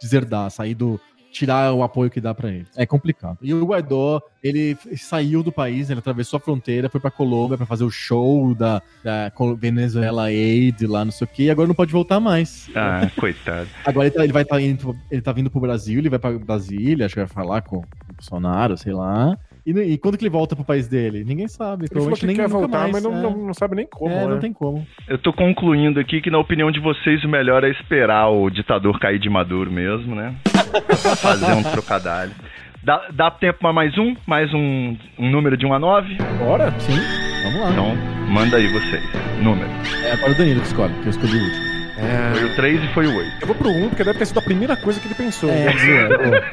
deserdar, sair do. Tirar o apoio que dá pra ele. É complicado. E o Guaidó, ele saiu do país, ele atravessou a fronteira, foi pra Colômbia pra fazer o show da, da Venezuela Aid lá, não sei o quê, e agora não pode voltar mais. Ah, coitado. Agora ele, tá- ele vai estar indo, ele tá vindo pro Brasil, ele vai pra Brasília, acho que vai falar com o Bolsonaro, sei lá. E, e quando que ele volta pro país dele? Ninguém sabe. Ele falou que nem quer voltar, mais, mas não, é. não, não sabe nem como. É, né? não tem como. Eu tô concluindo aqui que, na opinião de vocês, o melhor é esperar o ditador cair de Maduro mesmo, né? Fazer um trocadilho. Dá, dá tempo pra mais um? Mais um, um número de 1 a 9? Bora? Sim, vamos lá. Então, manda aí vocês. Número. É agora o Danilo que escolhe, que eu escolhi o último. Foi o 3 e foi o 8. Eu vou pro 1, porque deve ter sido a primeira coisa que ele pensou. É, né? boa.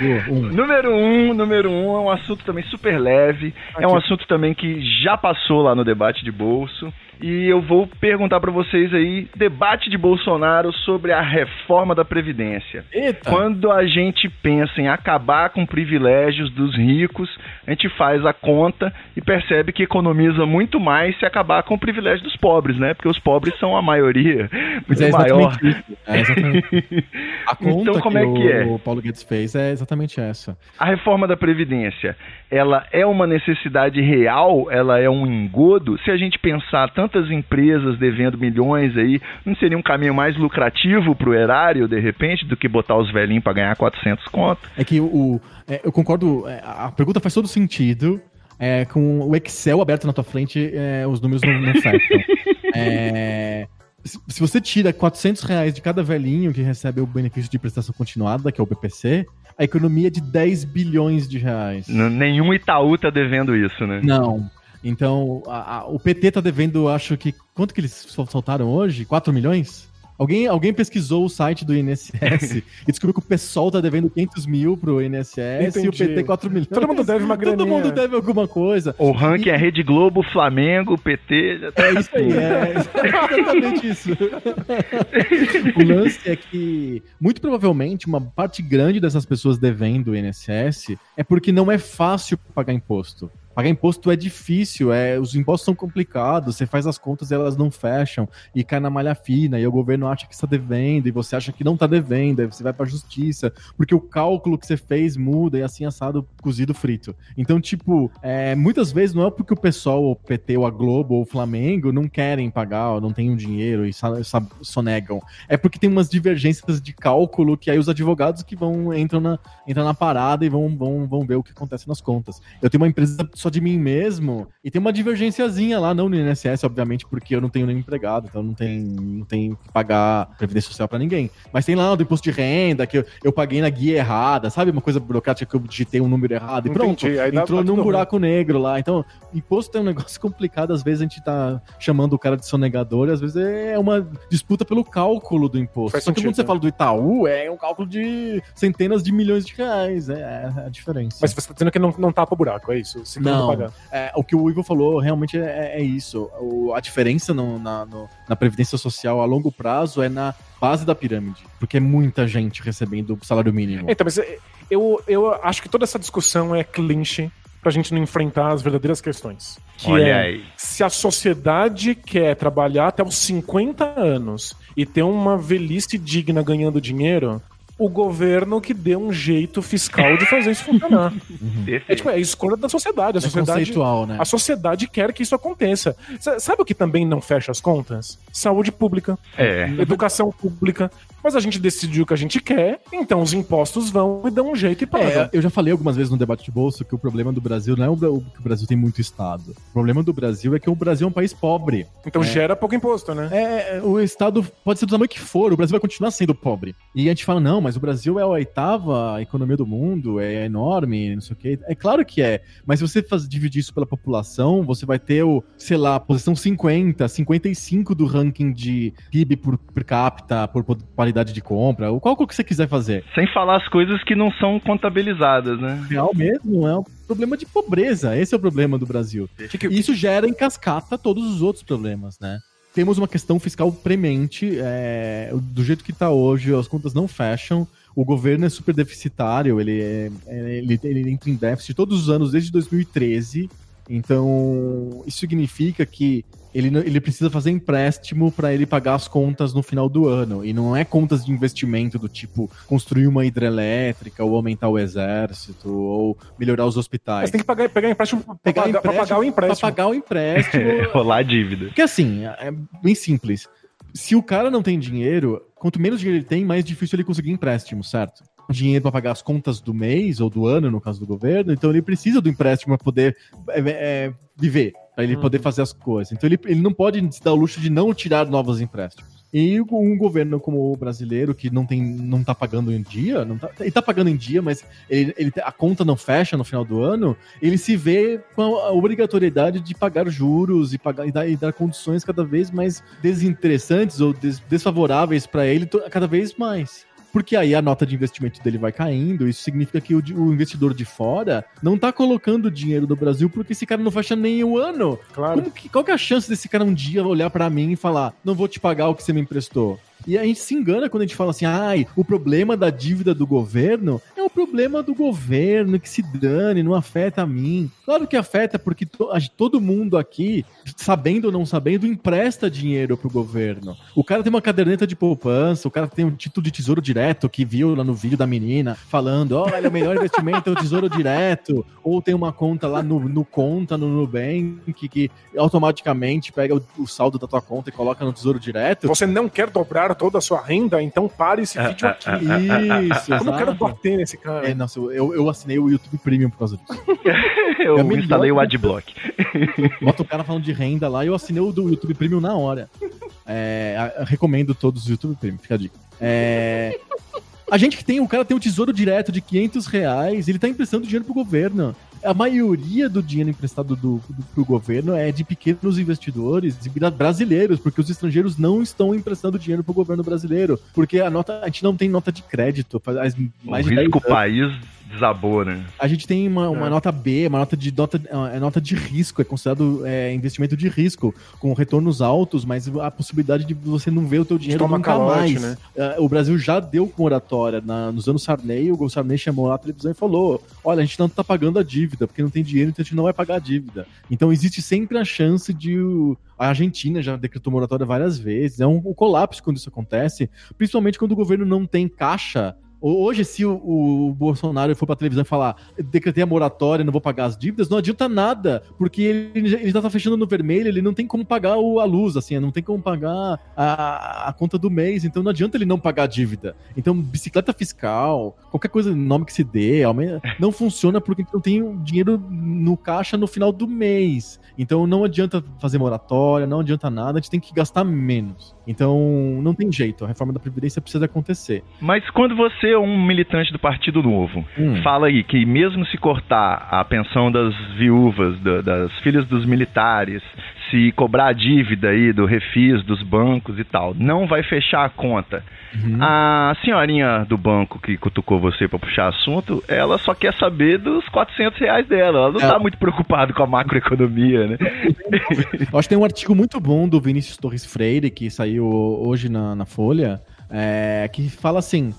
Boa, um. Número 1, um, número 1 um é um assunto também super leve. É um assunto também que já passou lá no debate de bolso. E eu vou perguntar para vocês aí, debate de Bolsonaro sobre a reforma da Previdência. Eita! Quando a gente pensa em acabar com privilégios dos ricos, a gente faz a conta e percebe que economiza muito mais se acabar com o privilégio dos pobres, né? Porque os pobres são a maioria muito é maior. É. A conta Então, como é o, que é? o Paulo Guedes fez é exatamente essa. A reforma da Previdência, ela é uma necessidade real? Ela é um engodo? Se a gente pensar tantas empresas devendo milhões aí, não seria um caminho mais lucrativo pro erário, de repente, do que botar os velhinhos para ganhar 400 conto? É que o, o- é, eu concordo, é, a pergunta faz todo sentido. É, com o Excel aberto na tua frente, é, os números não, não. É, se, se você tira 400 reais de cada velhinho que recebe o benefício de prestação continuada, que é o BPC, a economia é de 10 bilhões de reais. N- Nenhum Itaú tá devendo isso, né? Não. Então, a- a- o PT tá devendo, acho que. Quanto que eles sol- soltaram hoje? 4 milhões? Alguém, alguém pesquisou o site do INSS e descobriu que o PSOL tá devendo 500 mil pro INSS e o Entendi. PT 4 milhões. Todo mundo deve uma Todo graninha. mundo deve alguma coisa. O ranking é Rede Globo, Flamengo, PT. Já tá É isso aí, é exatamente isso. o lance é que, muito provavelmente, uma parte grande dessas pessoas devendo o INSS é porque não é fácil pagar imposto. Pagar imposto é difícil, é, os impostos são complicados, você faz as contas e elas não fecham, e cai na malha fina, e o governo acha que está devendo, e você acha que não está devendo, aí você vai pra justiça, porque o cálculo que você fez muda, e assim assado, cozido, frito. Então, tipo, é, muitas vezes não é porque o pessoal, o PT, ou a Globo, ou o Flamengo não querem pagar, ou não têm o dinheiro e sonegam. É porque tem umas divergências de cálculo que aí os advogados que vão entram na, entram na parada e vão, vão, vão ver o que acontece nas contas. Eu tenho uma empresa só de mim mesmo e tem uma divergênciazinha lá, não no INSS, obviamente, porque eu não tenho nenhum empregado, então não tem, não tem que pagar previdência social pra ninguém. Mas tem lá do imposto de renda, que eu, eu paguei na guia errada, sabe? Uma coisa burocrática que eu digitei um número errado e pronto. Entrou num buraco negro lá. Então, imposto é um negócio complicado. Às vezes a gente tá chamando o cara de sonegador e às vezes é uma disputa pelo cálculo do imposto. Faz Só que sentido, quando você né? fala do Itaú, é um cálculo de centenas de milhões de reais. É, é a diferença. Mas você tá dizendo que não, não tapa o buraco, é isso? Se Não. pagar. É, o que o Ivo falou realmente é, é isso. O- a diferença no- na, no- na Previdência Social a longo prazo é na base da pirâmide. Porque é muita gente recebendo o salário mínimo. Então, mas é, eu, eu acho que toda essa discussão é clinch pra gente não enfrentar as verdadeiras questões. Que Olha é, aí. se a sociedade quer trabalhar até os 50 anos e ter uma velhice digna ganhando dinheiro, o governo que dê um jeito fiscal de fazer isso funcionar. É, Perfeito. tipo, é a escolha da sociedade. A É sociedade, conceitual, né? a sociedade quer que isso aconteça. Sabe o que também não fecha as contas? Saúde pública, É. educação pública. Mas a gente decidiu o que a gente quer, então os impostos vão e dão um jeito e pagam. É, eu já falei algumas vezes no debate de bolso que o problema do Brasil não é o que o Brasil tem muito Estado. O problema do Brasil é que o Brasil é um país pobre. então gera pouco imposto, né? É, o Estado pode ser do tamanho que for, o Brasil vai continuar sendo pobre. E a gente fala, não, mas o Brasil é a oitava economia do mundo, é enorme, não sei o quê. É claro que é, mas se você faz, dividir isso pela população, você vai ter o, sei lá, posição 50, 55 do ranking de PIB por, per capita, por po- qualidade de compra, o qual que você quiser fazer. Sem falar as coisas que não são contabilizadas, né? Real mesmo é um problema de pobreza, esse é o problema do Brasil. E isso gera em cascata todos os outros problemas, né? Temos uma questão fiscal premente, é, do jeito que está hoje, as contas não fecham, o governo é super deficitário, ele, é- ele, ele entra em déficit todos os anos desde 2013, então isso significa que ele, ele precisa fazer empréstimo para ele pagar as contas no final do ano, e não é contas de investimento do tipo construir uma hidrelétrica, ou aumentar o exército, ou melhorar os hospitais. Mas tem que pagar, pegar empréstimo pra Pegar pagar, pra empréstimo pagar o empréstimo. Pra pagar o empréstimo. Rolar a dívida. Porque assim, é bem simples. Se o cara não tem dinheiro, quanto menos dinheiro ele tem, mais difícil ele conseguir empréstimo, certo? Dinheiro para pagar as contas do mês ou do ano, no caso do governo, então ele precisa do empréstimo para poder é, é, viver, para ele Uhum. poder fazer as coisas. Então ele, ele não pode se dar o luxo de não tirar novos empréstimos. E um governo como o brasileiro, que não tem, não tá pagando em dia, não tá, ele tá pagando em dia, mas ele, ele- a conta não fecha no final do ano, ele se vê com a obrigatoriedade de pagar juros e, pagar, e, dar, e dar condições cada vez mais desinteressantes ou des- desfavoráveis para ele cada vez mais. Porque aí a nota de investimento dele vai caindo. Isso significa que o, o investidor de fora não tá colocando dinheiro no Brasil porque esse cara não fecha nem o ano. Claro. Que, qual que é a chance desse cara um dia olhar pra mim e falar: não vou te pagar o que você me emprestou? E a gente se engana quando a gente fala assim, ai, o problema da dívida do governo é o problema do governo, que se dane, não afeta a mim. Claro que afeta, porque todo mundo aqui, sabendo ou não sabendo, empresta dinheiro pro governo. O cara tem uma caderneta de poupança, o cara tem um título de tesouro direto que viu lá no vídeo da menina falando, olha, o melhor investimento é o tesouro direto, ou tem uma conta lá no, no conta, no Nubank, que, que automaticamente pega o, o saldo da tua conta e coloca no tesouro direto. Você não quer dobrar toda a sua renda, então pare esse vídeo aqui. Isso, Eu não quero bater nesse cara. É, nossa, eu, eu assinei o YouTube Premium por causa disso. Eu É melhor instalei o Adblock. Bota o cara falando de renda lá e eu assinei o do YouTube Premium na hora. É, recomendo todos os YouTube Premium, fica a dica. É, a gente que tem, o cara tem um tesouro direto de 500 reais, ele tá emprestando dinheiro pro governo. A maioria do dinheiro emprestado do, do, pro governo é de pequenos investidores de bra- brasileiros, porque os estrangeiros não estão emprestando dinheiro pro governo brasileiro. Porque a nota, a gente não tem nota de crédito. Faz O mais de 10 risco país desabou, né? A gente tem uma, uma É. nota B, uma nota de nota, é nota de risco, é considerado é, investimento de risco, com retornos altos, mas a possibilidade de você não ver o teu dinheiro nunca calote, mais. né? É, o Brasil já deu moratória na- nos anos Sarney, o Sarney chamou lá a televisão e falou: olha, a gente não tá pagando a dívida, porque não tem dinheiro, então a gente não vai pagar a dívida. Então existe sempre a chance de. o- A Argentina já decretou moratória várias vezes. É um, um colapso quando isso acontece, principalmente quando o governo não tem caixa. Ho- Hoje, se o, o Bolsonaro for pra televisão e falar decretei a moratória, não vou pagar as dívidas, não adianta nada, porque ele, ele já tá fechando no vermelho, ele não tem como pagar o- a luz, assim, não tem como pagar a, a conta do mês, então não adianta ele não pagar a dívida. Então, bicicleta fiscal, qualquer coisa, nome que se dê, não funciona porque não tem dinheiro no caixa no final do mês. Então não adianta fazer moratória, não adianta nada, a gente tem que gastar menos. Então não tem jeito, a reforma da Previdência precisa acontecer. Mas quando você é um militante do Partido Novo, Hum. fala aí que mesmo se cortar a pensão das viúvas, da- das filhas dos militares, se cobrar a dívida aí do refis, dos bancos e tal, não vai fechar a conta. Uhum. A senhorinha do banco que cutucou você pra puxar assunto, ela só quer saber dos 400 reais dela. Ela não É. tá muito preocupada com a macroeconomia, né? Acho que tem um artigo muito bom do Vinícius Torres Freire, que saiu hoje na, na Folha, é, que fala assim: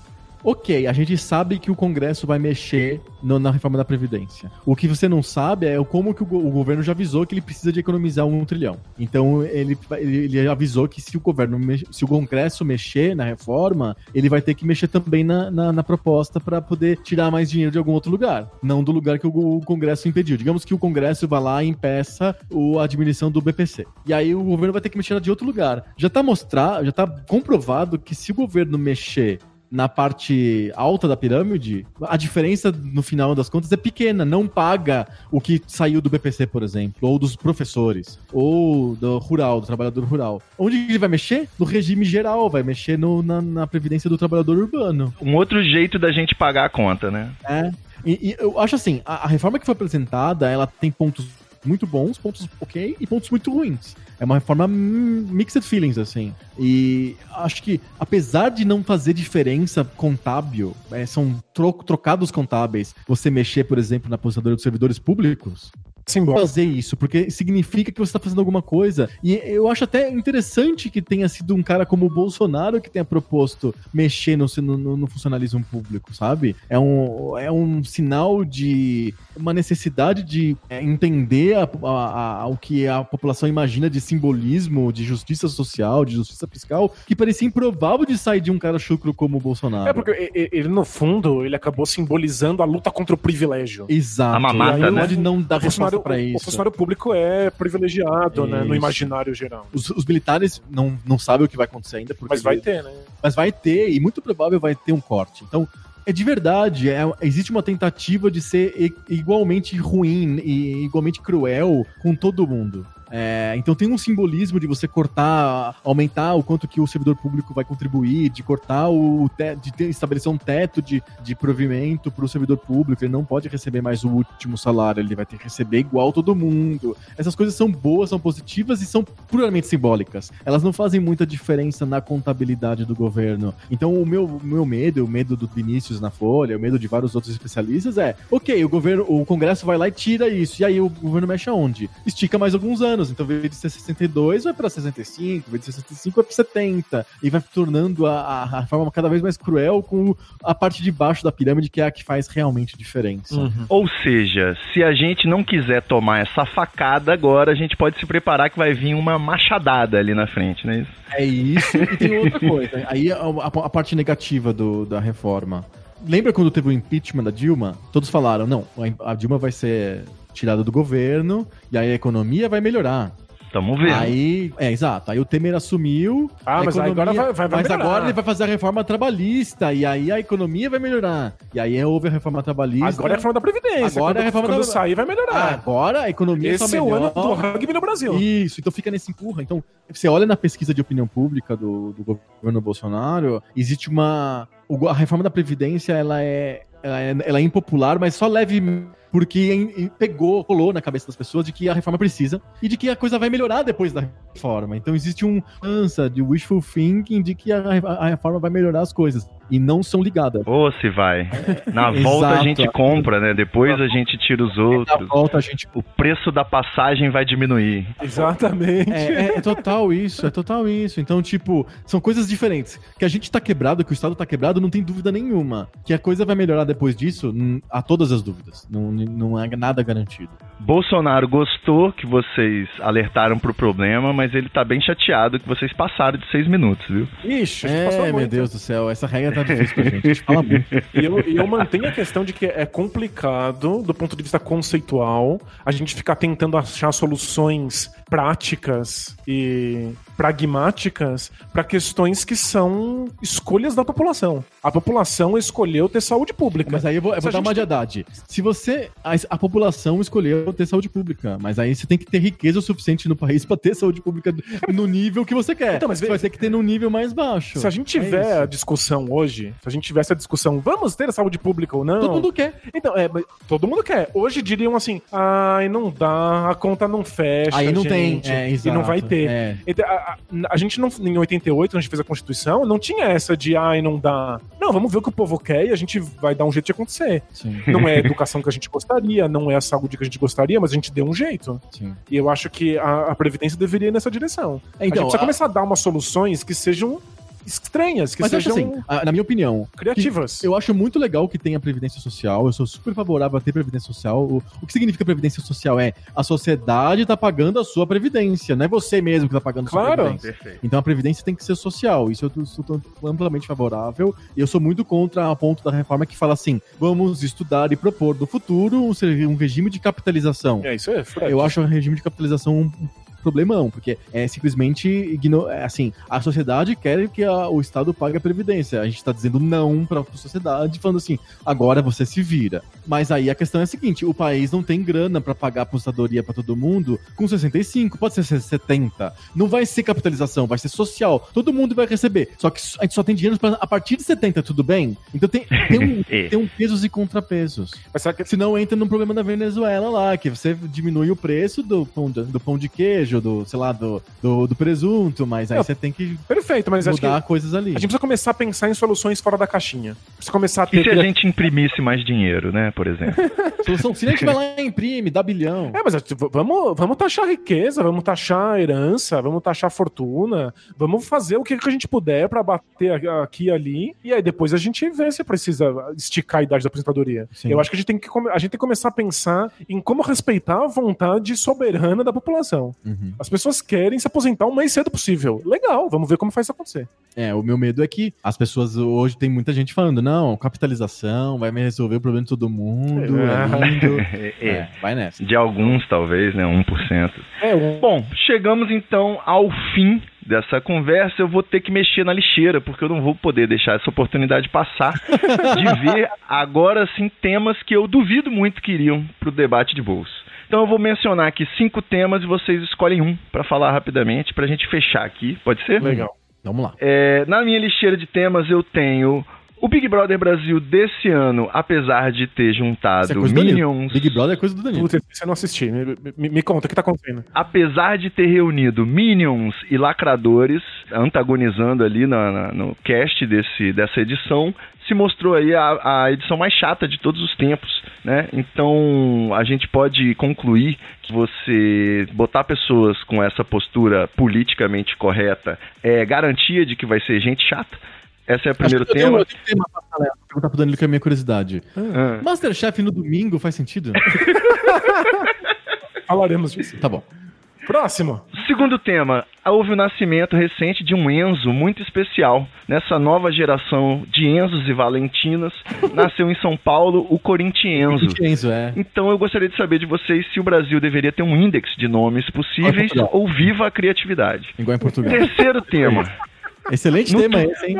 ok, a gente sabe que o Congresso vai mexer no- na reforma da Previdência. O que você não sabe é como que o, o governo já avisou que ele precisa de economizar um trilhão. Então ele, ele, ele avisou que se o governo se o Congresso mexer na reforma, ele vai ter que mexer também na, na, na proposta para poder tirar mais dinheiro de algum outro lugar. Não do lugar que o, o Congresso impediu. Digamos que o Congresso vá lá e impeça o, a diminuição do BPC. E aí o governo vai ter que mexer de outro lugar. Já tá mostrado, já tá comprovado que se o governo mexer na parte alta da pirâmide, a diferença no final das contas é pequena, não paga o que saiu do BPC, por exemplo, ou dos professores, ou do rural, do trabalhador rural. Onde ele vai mexer? No regime geral, vai mexer no- na, na previdência do trabalhador urbano. Um outro jeito da gente pagar a conta, né? É. E, e eu acho assim, a, a reforma que foi apresentada, ela tem pontos muito bons, pontos ok e pontos muito ruins. É uma reforma mixed feelings, assim. E acho que, apesar de não fazer diferença contábil, é, são tro- trocados contábeis, você mexer, por exemplo, na aposentadoria dos servidores públicos, Simbora. fazer isso, porque significa que você está fazendo alguma coisa. E eu acho até interessante que tenha sido um cara como o Bolsonaro que tenha proposto mexer no, no, no funcionalismo público, sabe? É um, é um sinal de uma necessidade de é, entender a, a- a- o que a população imagina de simbolismo, de justiça social, de justiça fiscal, que parecia improvável de sair de um cara chucro como o Bolsonaro. É porque ele, no fundo, ele acabou simbolizando a luta contra o privilégio. Exato. A mamata, E aí né? pode não dar funcionário, o- isso. funcionário público é privilegiado, né? No Isso. imaginário geral. Os, os militares não, não sabem o que vai acontecer ainda. Porque Mas vai ter, né? mas vai ter, e muito provável vai ter um corte. Então, é de verdade, é- existe uma tentativa de ser igualmente ruim e igualmente cruel com todo mundo. É, então tem um simbolismo de você cortar, aumentar o quanto que o servidor público vai contribuir, de cortar o de ter, estabelecer um teto de, de provimento para o servidor público. Ele não pode receber mais o último salário, ele vai ter que receber igual todo mundo. Essas coisas são boas, são positivas e são puramente simbólicas. Elas não fazem muita diferença na contabilidade do governo. Então o meu, meu medo, o medo do Vinícius na Folha, o medo de vários outros especialistas é, ok, o governo, o Congresso vai lá e tira isso. E aí o governo mexe aonde? Estica mais alguns anos. Então, em vez de ser 62, vai para 65, em vez de ser 65, vai para 70. E vai tornando a, a, reforma cada vez mais cruel com a parte de baixo da pirâmide, que é a que faz realmente diferença. Uhum. Ou seja, se a gente não quiser tomar essa facada agora, a gente pode se preparar que vai vir uma machadada ali na frente, não é isso? É isso, e tem outra coisa. Aí a, a, a parte negativa do, da reforma. Lembra quando teve o impeachment da Dilma? Todos falaram, não, a Dilma vai ser tirada do governo e aí a economia vai melhorar. Tamo vendo. Aí, é, exato. Aí o Temer assumiu. Ah, mas economia, agora vai, vai, vai Mas melhorar. agora ele vai fazer a reforma trabalhista. E aí a economia vai melhorar. E aí houve a reforma trabalhista. Agora é a reforma da Previdência. Agora quando, é a reforma quando da- sair, vai melhorar. Agora a economia Esse só é o ano melhora. do rugby no Brasil. Isso, então fica nesse empurra. Então, você olha na pesquisa de opinião pública do, do governo Bolsonaro, existe uma. A reforma da Previdência ela é, ela é, ela é impopular, mas só leve. Porque pegou, rolou na cabeça das pessoas de que a reforma precisa e de que a coisa vai melhorar depois da reforma. Então existe um ânsia de wishful thinking de que a, a reforma vai melhorar as coisas. E não são ligadas. Ou se vai. Na volta a gente compra, né? Depois a gente tira os Na outros. volta a gente O preço da passagem vai diminuir. Exatamente. É, é- é total isso, é total isso. Então, tipo, são coisas diferentes. Que a gente tá quebrado, que o Estado tá quebrado, não tem dúvida nenhuma. Que a coisa vai melhorar depois disso, há todas as dúvidas. Não, não é nada garantido. Bolsonaro gostou que vocês alertaram pro problema, mas ele tá bem chateado que vocês passaram de seis minutos, viu? Ixi, É, meu muito. Deus do céu, essa regra tá difícil pra gente. A gente fala muito. E eu, eu mantenho a questão de que é complicado, do ponto de vista conceitual, a gente ficar tentando achar soluções práticas e pragmáticas para questões que são escolhas da população. A população escolheu ter saúde pública. Mas aí eu vou, eu vou dar gente uma de Haddad. Se você. A, a população escolheu ter saúde pública, mas aí você tem que ter riqueza o suficiente no país pra ter saúde pública no nível que você quer. Então, mas você vai ter que ter num nível mais baixo. Se a gente É tiver isso. a discussão hoje, se a gente tivesse a discussão, vamos ter a saúde pública ou não? Todo mundo quer. Então, é, todo mundo quer. Hoje diriam assim: ai, não dá, a conta não fecha. Aí não gente, tem. É, e exato. não vai ter. É. Então, a, a- a gente não, em 88, quando a gente fez a Constituição, não tinha essa de, ai, não dá. Não, vamos ver o que o povo quer e a gente vai dar um jeito de acontecer. Sim, Não é a educação que a gente gostaria, não é a saúde que a gente gostaria, mas a gente deu um jeito. sim. E eu acho que a, a Previdência deveria ir nessa direção. É, a gente então, precisa começar a dar umas soluções que sejam estranhas, que Mas sejam assim, na minha opinião, criativas. Eu acho muito legal que tenha Previdência Social. Eu sou super favorável a ter Previdência Social. O, o que significa Previdência Social? É a sociedade tá pagando a sua Previdência, não é você mesmo que tá pagando a sua Claro. Previdência. Perfeito. Então a Previdência tem que ser social. Isso eu sou amplamente favorável. E eu sou muito contra a ponto da reforma que fala assim: vamos estudar e propor no futuro um, um regime de capitalização. É, isso é, Fred. Eu acho o regime de capitalização um problemão, porque é simplesmente é assim, a sociedade quer que a- o Estado pague a previdência. A gente está dizendo não para a sociedade, falando assim, agora você se vira. Mas aí a questão é a seguinte, o país não tem grana para pagar a aposentadoria para todo mundo com 65, pode ser 70. Não vai ser capitalização, vai ser social. Todo mundo vai receber. Só que a gente só tem dinheiro pra, a partir de 70, tudo bem? Então tem, tem, um, É. tem um pesos e contrapesos. Mas que Senão entra num problema da Venezuela lá, que você diminui o preço do pão de, do pão de queijo, do, sei lá, do, do, do presunto, mas aí você tem que Perfeito, mas acho que mudar a coisas ali. gente precisa começar a pensar em soluções fora da caixinha. Precisa começar a ter. E se a gente imprimisse mais dinheiro, né, por exemplo? Solução, se a gente vai lá e imprime, dá bilhão. É, mas vamos, vamos taxar riqueza, vamos taxar herança, vamos taxar fortuna, vamos fazer o que, que a gente puder pra bater a- aqui e ali, e aí depois a gente vê se precisa esticar a idade da aposentadoria. Sim. Eu acho que a gente, tem que come- a gente tem que começar a pensar em como respeitar a vontade soberana da população. Uhum. As pessoas querem se aposentar o mais cedo possível. Legal, vamos ver como faz isso acontecer. É, o meu medo é que as pessoas hoje tem muita gente falando, não, capitalização vai me resolver o problema de todo mundo, é, lindo. É, é. É, vai nessa. De alguns, talvez, né? 1%. É, um, Bom, chegamos então ao fim dessa conversa. Eu vou ter que mexer na lixeira, porque eu não vou poder deixar essa oportunidade passar de ver agora sim temas que eu duvido muito que iriam pro debate de bolso. Então eu vou mencionar aqui cinco temas e vocês escolhem um pra falar rapidamente, pra gente fechar aqui. Pode ser? Legal. Vamos lá. É, na minha lixeira de temas eu tenho o Big Brother Brasil desse ano, apesar de ter é juntado Danilo. Minions, Big Brother é coisa do Danilo. Esse eu não assisti. Me, me- me conta, o que tá acontecendo? apesar de ter reunido Minions e Lacradores, antagonizando ali na- na- no cast desse, dessa edição, se mostrou aí a, a edição mais chata de todos os tempos, né? Então a gente pode concluir que você botar pessoas com essa postura politicamente correta é garantia de que vai ser gente chata. Esse é o primeiro Acho que eu tema. tenho- eu tenho perguntar pro Danilo que é a minha curiosidade. Ah. Masterchef no domingo faz sentido? Falaremos disso. tá bom. Próximo. Segundo tema, houve o nascimento recente de um Enzo muito especial. Nessa nova geração de Enzos e Valentinas, nasceu em São Paulo o Corintienzo. Enzo, é. Então eu gostaria de saber de vocês se o Brasil deveria ter um índex de nomes possíveis ou viva a criatividade. Igual em Portugal. Terceiro tema, Excelente No tema tu- esse, hein?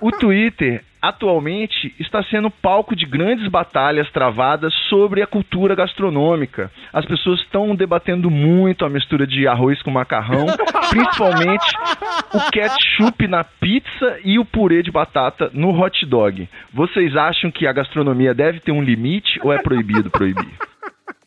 o Twitter atualmente está sendo palco de grandes batalhas travadas sobre a cultura gastronômica. As pessoas estão debatendo muito a mistura de arroz com macarrão, principalmente o ketchup na pizza e o purê de batata no hot dog. Vocês acham que a gastronomia deve ter um limite ou é proibido proibir?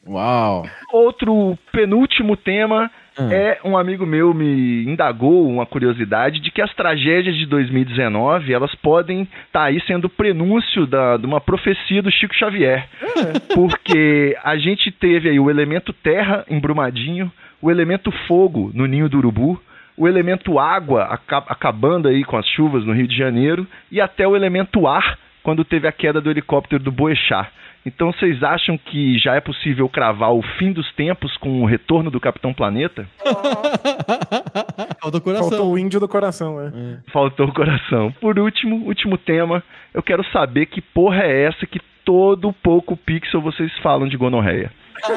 Uau. Outro penúltimo tema Hum. é um amigo meu me indagou uma curiosidade de que as tragédias de 2019 elas podem estar aí sendo prenúncio da, de uma profecia do Chico Xavier. Porque a gente teve aí o elemento terra em Brumadinho, o elemento fogo no Ninho do Urubu, o elemento água aca- acabando aí com as chuvas no Rio de Janeiro e até o elemento ar quando teve a queda do helicóptero do Boechat. Então vocês acham que já é possível cravar o fim dos tempos com o retorno do Capitão Planeta? Falta o coração. Faltou o índio do coração, é. Faltou o coração. Por último, último tema, eu quero saber que porra é essa que todo pouco pixel vocês falam de gonorreia.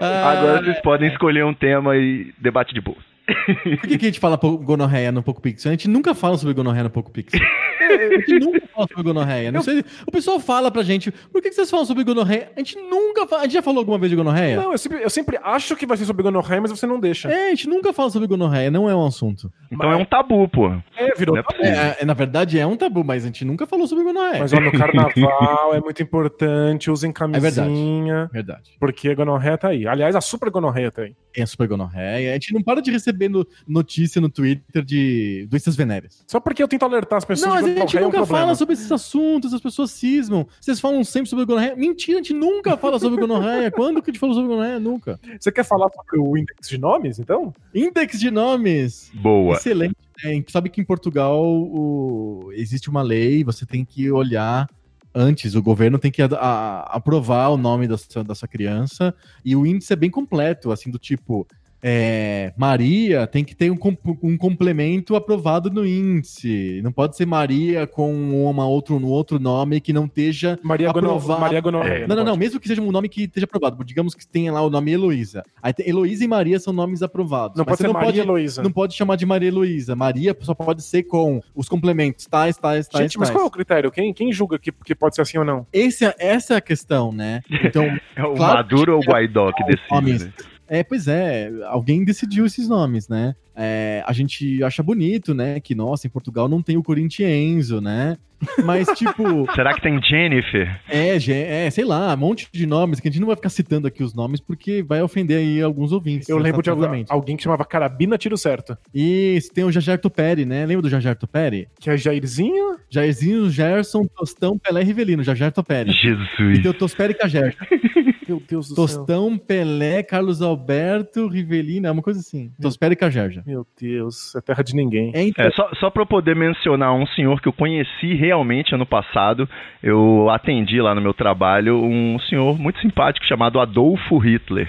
Agora vocês podem escolher um tema e debate de boa. Por que, que a gente fala gonorreia no Poco Pixel? A gente nunca fala sobre gonorreia no Poco Pixel. A gente nunca fala sobre gonorreia. Não sei, o pessoal fala pra gente, por que, que vocês falam sobre gonorreia? A gente nunca fala. A gente já falou alguma vez de gonorreia? Não, eu sempre, eu sempre acho que vai ser sobre gonorreia, mas você não deixa. É, a gente nunca fala sobre gonorreia, não é um assunto. Então é um tabu, pô. É, virou é tabu. É, é, na verdade é um tabu, mas a gente nunca falou sobre gonorreia. Mas ó, no carnaval é muito importante, usem camisinha, Verdade. porque a gonorreia tá aí. Aliás, a super gonorreia tá aí. É a super gonorreia. A gente não para de receber no- notícia no Twitter de doenças venéreas. Só porque eu tento alertar as pessoas Não, mas de a gente gonorreia é um nunca problema. fala sobre esses assuntos, as pessoas cismam. Vocês falam sempre sobre gonorreia. Mentira, a gente nunca fala sobre gonorreia. Quando que a gente falou sobre gonorreia? Nunca. Você quer falar sobre o índice de nomes, então? Index de nomes. Boa. Excelente. né? A gente sabe que em Portugal o- existe uma lei, você tem que olhar antes, o governo tem que a- a- aprovar o nome da sua, da sua criança, e o índice é bem completo, assim, do tipo. É, Maria tem que ter um, um complemento aprovado no índice. Não pode ser Maria com uma outro, um outro nome que não esteja Maria. Aprovado. Maria gonorreia. não, não, não. pode. Mesmo que seja um nome que esteja aprovado. Digamos que tenha lá o nome Heloísa. Heloísa e Maria são nomes aprovados. Não Mas pode ser Maria Heloísa. Não pode chamar de Maria Heloísa. Maria só pode ser com os complementos tais, tais, tais, Gente, mas tais. qual é o critério? Quem, quem julga que, que pode ser assim ou não? Esse é- essa é a questão, né? Então, É o Claro Maduro ou o Guaidó que decide, Homens. né? É, pois é, alguém decidiu esses nomes, né? É, a gente acha bonito, né? Que, nossa, em Portugal não tem o Corintienzo, né? Mas, tipo, Será que tem Jennifer? É, é, sei lá, um monte de nomes que a gente não vai ficar citando aqui os nomes porque vai ofender aí alguns ouvintes. Eu lembro de algum- exatamente. alguém que chamava Carabina Tiro Certo. E tem o Jajarto Peri, né? Lembra do Jajarto Peri? Que é Jairzinho. Jairzinho, Gerson, Tostão, Pelé e Rivelino, Jajarto Peri. E Jesus. tem o Tosperi e Cagerto. Meu Deus do céu. Tostão, Pelé, Carlos Alberto, Rivelino, é uma coisa assim. Tosperi e Cagerja. Meu Deus, é terra de ninguém. É, então, É, só, só para eu poder mencionar um senhor que eu conheci realmente ano passado, eu atendi lá no meu trabalho um senhor muito simpático chamado Adolfo Hitler.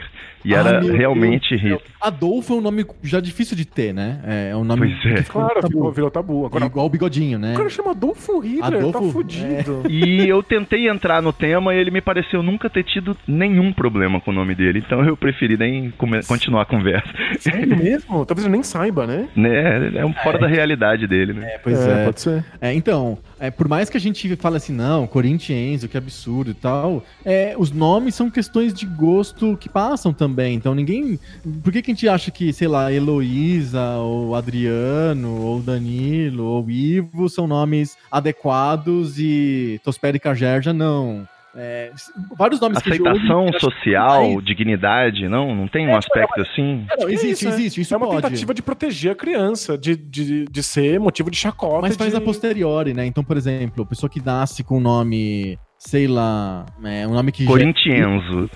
E Ah, era realmente Deus. Adolfo é um nome já difícil de ter, né? É um nome Pois é. que ficou Claro, tabu. ficou, virou tabu. Agora, Igual o bigodinho, né? o cara chama Adolfo Hitler, Adolfo- tá fudido. E eu tentei entrar no tema e ele me pareceu nunca ter tido nenhum problema com o nome dele. Então eu preferi nem continuar a conversa. Sério mesmo? Talvez eu nem saiba, né? Né? É um fora da realidade dele, né? É, pois é. pode ser. É, então, é, por mais que a gente fale assim, não, Corinthians, que absurdo e tal, é, os nomes são questões de gosto que passam também. Então ninguém. Por que, que a gente acha que, sei lá, Heloísa, ou Adriano, ou Danilo, ou Ivo são nomes adequados e Tosperi Cagerja não? É, vários nomes que Aceitação hoje acha social, mais- dignidade, não? Não tem um aspecto assim? É, não, É existe, isso, né? existe, isso é uma pode. tentativa de proteger a criança, de, de, de ser motivo de chacota. Mas faz de... a posteriori, né? Então, por exemplo, a pessoa que nasce com o nome, sei lá, é, um nome que já- Corintienzo.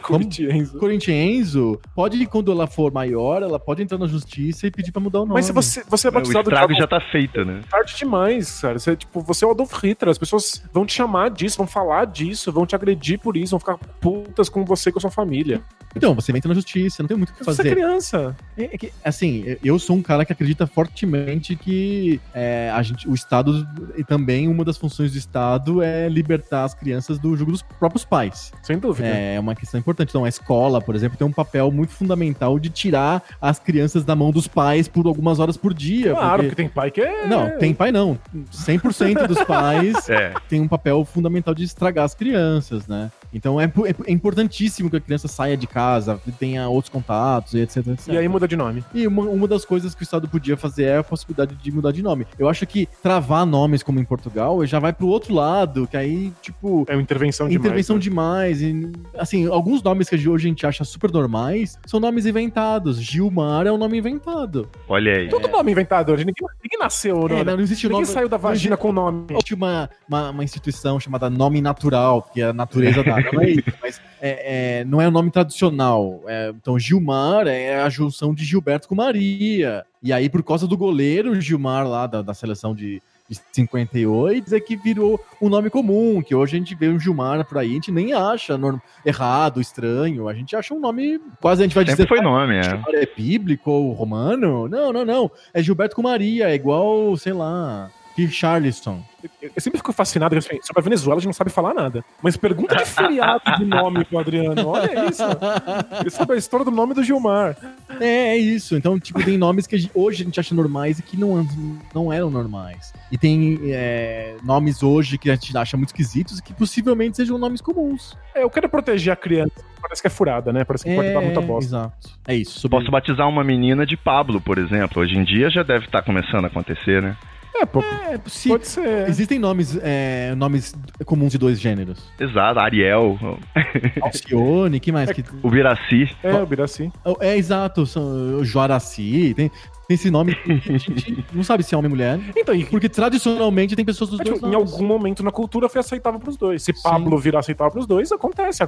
Corinthienzo, pode, quando ela for maior, ela pode entrar na justiça e pedir pra mudar o nome. Mas se você, você é O batizado de estrago já tá feito, né? tarde demais, cara. Você, tipo, você é o Adolf Hitler. As pessoas vão te chamar disso, vão falar disso, vão te agredir por isso, vão ficar putas com você e com a sua família. Então, você entra na justiça, não tem muito o que Você é fazer. criança. É que, assim, eu sou um cara que acredita fortemente que é, a gente, o Estado, e também uma das funções do Estado é libertar as crianças do jugo dos próprios pais. Sem dúvida. É uma questão importante. Então, a escola, por exemplo, tem um papel muito fundamental de tirar as crianças da mão dos pais por algumas horas por dia. claro, porque- porque tem pai que é. Não, tem pai não. 100% dos pais É. tem um papel fundamental de estragar as crianças, né? Então é, é- é importantíssimo que a criança saia de casa, tenha outros contatos e etc, etc. E aí muda de nome. E uma, uma das coisas que o Estado podia fazer é a possibilidade de mudar de nome. Eu acho que travar nomes como em Portugal já vai pro outro lado, que aí, tipo, É uma intervenção demais. intervenção né? demais. E, assim, alguns nomes que hoje a gente acha super normais são nomes inventados. Gilmar é um nome inventado. Olha aí. Todo nome inventado hoje. Ninguém, ninguém nasceu, É, né? não, não existe Ninguém nome. saiu da vagina existe- com nome. Existe uma, uma, uma instituição chamada Nome Natural, porque a natureza dá. Não é isso, mas é, é, não é o nome tradicional. É, então, Gilmar é a junção de Gilberto com Maria. E aí, por causa do goleiro Gilmar lá da, da seleção de, de 58, é que virou um nome comum, que hoje a gente vê um Gilmar por aí, a gente nem acha norm- errado, estranho. A gente acha um nome, quase a gente vai Sempre dizer... foi nome, é. Gilmar é bíblico ou romano? Não, não, não. É Gilberto com Maria, é igual, sei lá, Richarlison. Eu eu sempre fico fascinado assim, sobre a Venezuela, a gente não sabe falar nada. Mas pergunta de feriado de nome pro Adriano. Olha isso. Ele sabe a história do nome do Gilmar. É, é isso. Então, tipo, tem nomes que a gente- hoje a gente acha normais e que não, não eram normais. E tem é, nomes hoje que a gente acha muito esquisitos e que possivelmente sejam nomes comuns. É, eu quero proteger a criança. Parece que é furada, né? Parece que pode dar muita bosta. Exato. É isso. Sobre... Posso batizar uma menina de Pablo, por exemplo. Hoje em dia já deve estar começando a acontecer, né? É, pô, É, se- pode ser. Existem nomes, é, nomes comuns de dois gêneros. Exato, Ariel, Alcione, que mais? Que... o Biraci. É, o Biraci. É, exato. São, o Joaraci, tem, tem esse nome que a gente não sabe se é homem ou mulher. Então, e, Porque tradicionalmente tem pessoas dos é, dois tipo, em nomes. algum momento na cultura foi aceitável pros dois. Se Sim. Pablo virar aceitável pros dois, acontece.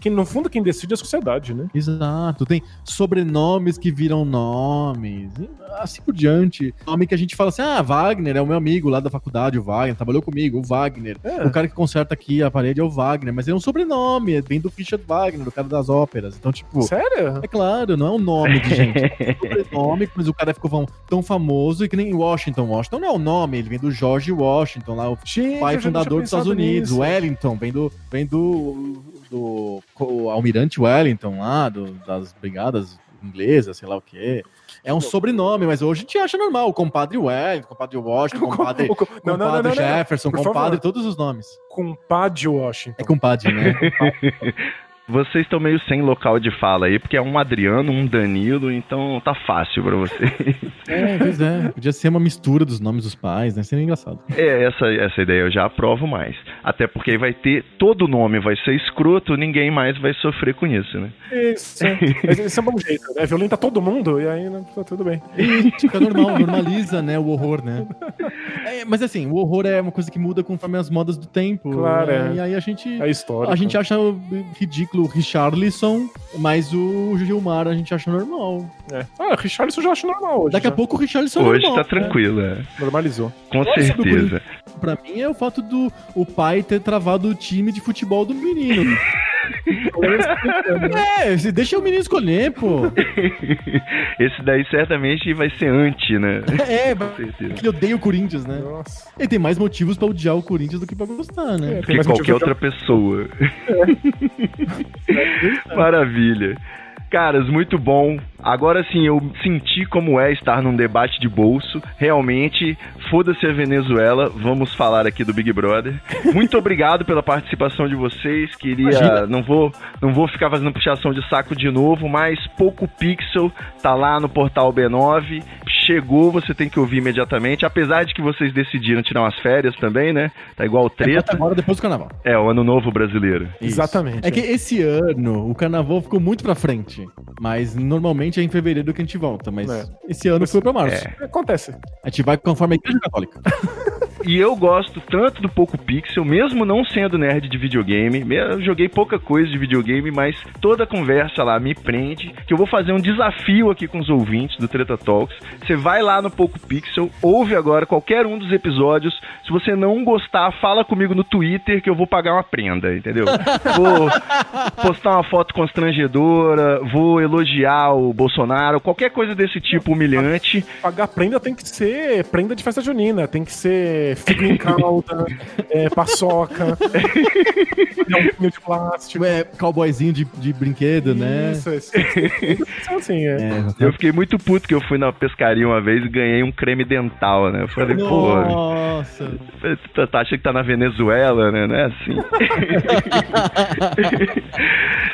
Que no fundo quem decide é a sociedade, né? Exato, tem sobrenomes que viram nomes, assim por diante. Nome que a gente fala assim: ah, Wagner é o meu amigo lá da faculdade, o Wagner, trabalhou comigo, o Wagner. É. O cara que conserta aqui a parede é o Wagner, mas é um sobrenome, é bem do Richard Wagner, o cara das óperas. Então, tipo, Sério? é claro, não é um nome de gente. É um sobrenome, mas o cara ficou tão famoso e que nem Washington. Washington não é o nome, ele vem do George Washington, lá, o Gente, pai fundador dos Estados Unidos. nisso. Wellington vem do vem do, do almirante Wellington lá, do- das brigadas inglesas, sei lá o quê. É um sobrenome, mas hoje a gente acha normal. O compadre Wellington, compadre Washington, compadre, O co- Não, não, não, compadre. Jefferson, compadre, todos os nomes. Compadre Washington. É compadre, né? Vocês estão meio sem local de fala aí, porque é um Adriano, um Danilo, então tá fácil pra vocês. é, pois é. Podia ser uma mistura dos nomes dos pais, né? Seria engraçado. É, essa, essa ideia eu já aprovo mais. Até porque aí vai ter, todo nome vai ser escroto, ninguém mais vai sofrer com isso, né? Isso. Mas Esse é um bom jeito, né? Violenta todo mundo e aí né, tá tudo bem. E fica normal, normaliza, né, o horror, né? É, mas assim, o horror é uma coisa que muda conforme as modas do tempo. Claro, né? é. E aí a gente. É história. A gente acha ridículo o Richarlison, mas o Gilmar a gente acha normal. É. Ah, Richarlison eu já acho normal hoje. Daqui a já. pouco o Richarlison é Hoje normal. tá tranquilo, é. Normalizou. Com Nossa, certeza. Pra mim é o fato do o pai ter travado o time de futebol do menino. é, deixa o menino escolher, pô. Esse daí certamente vai ser anti, né? É, ele odeia o Corinthians, né? Nossa. Ele tem mais motivos pra odiar o Corinthians do que pra gostar, né? É, Que qualquer outra pessoa. Maravilha. Caras, muito bom. Agora sim, eu senti como é estar num debate de bolso. Realmente, foda-se a Venezuela. Vamos falar aqui do Big Brother. Muito obrigado pela participação de vocês. Queria. Imagina. Não vou, não vou ficar fazendo puxação de saco de novo, mas Pouco Pixel tá lá no portal B9. Chegou, você tem que ouvir imediatamente. Apesar de que vocês decidiram tirar umas férias também, né? Tá igual o É treta. agora depois do carnaval. É, o ano novo brasileiro. Exatamente. É que esse ano o carnaval ficou muito pra frente. Mas normalmente é em fevereiro que a gente volta. Mas É. esse ano foi pra março. Acontece. A gente vai conforme a Igreja Católica. E eu gosto tanto do Poco Pixel, mesmo não sendo nerd de videogame. Me- Eu joguei pouca coisa de videogame, mas toda a conversa lá me prende. Que eu vou fazer um desafio aqui com os ouvintes do Treta Talks. Você vai lá no Poco Pixel, ouve agora qualquer um dos episódios. Se você não gostar, fala comigo no Twitter que eu vou pagar uma prenda, entendeu? Vou postar uma foto constrangedora, vou elogiar o Bolsonaro, qualquer coisa desse tipo humilhante. Pagar prenda tem que ser prenda de festa junina, tem que ser figo em calda, é, paçoca, é um pinho de plástico. É cowboyzinho de, de brinquedo, né? Isso, isso. Isso, assim, é. É, Eu fiquei muito puto que eu fui na pescaria uma vez e ganhei um creme dental, né? Eu falei, pô, Nossa. tu tá achando que tá na Venezuela, né? Não é assim.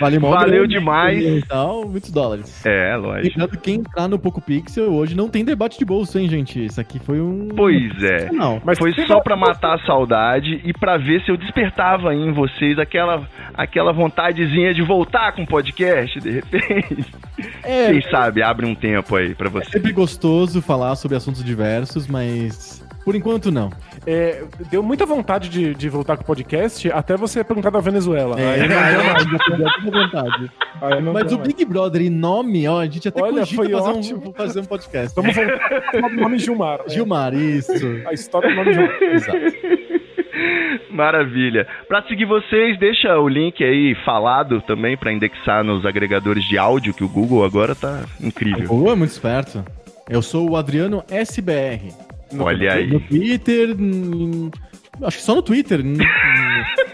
Vale Valeu demais. E tal, muitos dólares. É, lógico. Lembrando que quem entrar no Poco Pixel hoje não tem debate de bolso, hein, gente? Isso aqui foi um. Pois é. Não. Mas Foi só pra matar a saudade e pra ver se eu despertava em vocês aquela, aquela vontadezinha de voltar com o podcast, de repente. É, Quem sabe abre um tempo aí pra é você. sempre gostoso falar sobre assuntos diversos, mas por enquanto não. É, deu muita vontade de, de voltar com o podcast até você perguntar da Venezuela. É, Aí não deu mais. vontade. Aí não Mas o mais. Big Brother e nome, ó, a gente até Olha, foi fazer ótimo. um, fazer um podcast. Vamos voltar ao nome Gilmar. Gilmar, isso. A história do nome Gilmar. Exato. Maravilha. Pra seguir vocês, deixa o link aí falado também pra indexar nos agregadores de áudio que o Google agora tá incrível. O é muito esperto. Eu sou o Adriano SBR. Olha No aí. Twitter. hum, acho que só no Twitter.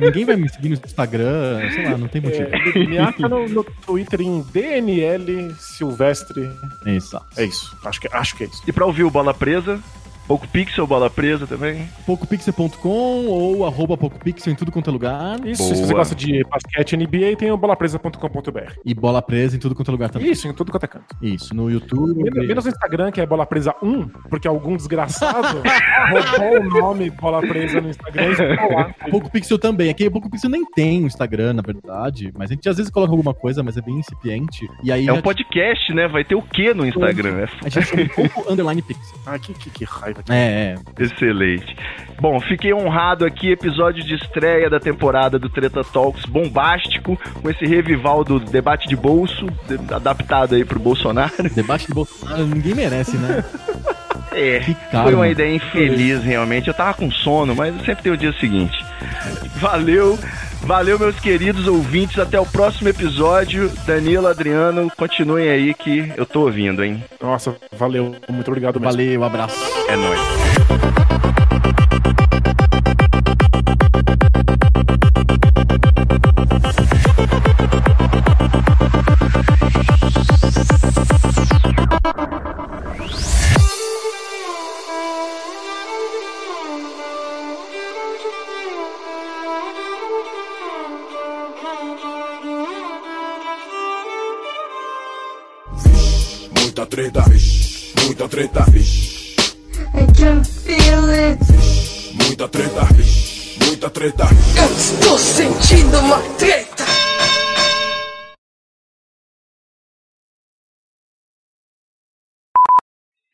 Ninguém vai me seguir no Instagram. Sei lá, não tem motivo. É, me acha no, no Twitter em DNL Silvestre. Exato. É isso. Acho que, acho que é isso. E pra ouvir o Bola Presa, Pouco Pixel Bola Presa também. PocoPixel.com ou arroba PocoPixel em tudo quanto é lugar. Isso, Boa. se você gosta de basquete NBA, tem o bolapresa.com.br. E bola presa em tudo quanto é lugar também. Isso, em tudo quanto é canto. Isso, no YouTube. Menos, menos no Instagram, que é Bola Presa 1, porque algum desgraçado roubou o nome Bola Presa no Instagram e ficou lá. Poco Pixel também. Aqui o Poco Pixel nem tem o Instagram, na verdade. Mas a gente às vezes coloca alguma coisa, mas é bem incipiente. E aí É um podcast, né? Vai ter o que no Instagram? É a gente chama Poco Underline Pixel. Ai, que, que, que raiva. É, é. Excelente. Bom, fiquei honrado aqui, episódio de estreia da temporada do Treta Talks, bombástico, com esse revival do debate de bolso, adaptado aí pro Bolsonaro. Debate de Bolsonaro ninguém merece, né? É, foi uma ideia infeliz, realmente. Eu tava com sono, mas sempre tem o dia seguinte. Valeu, valeu, meus queridos ouvintes. Até o próximo episódio. Danilo, Adriano, continuem aí que eu tô ouvindo, hein? Nossa, valeu. Muito obrigado mesmo. Valeu, abraço. É nóis. Treta,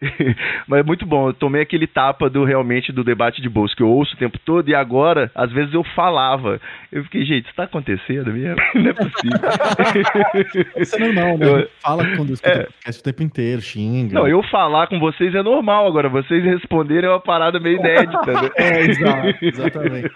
Mas é muito bom, eu tomei aquele tapa do realmente do debate de bolso que eu ouço o tempo todo e agora, às vezes eu falava. Eu fiquei, gente, isso tá acontecendo mesmo? Não é possível. Isso é normal, né? Eu- Fala quando escuta É. podcast o tempo inteiro, xinga. Não, eu falar com vocês é normal, agora vocês responderem é uma parada meio inédita. Né? É, exato, exatamente.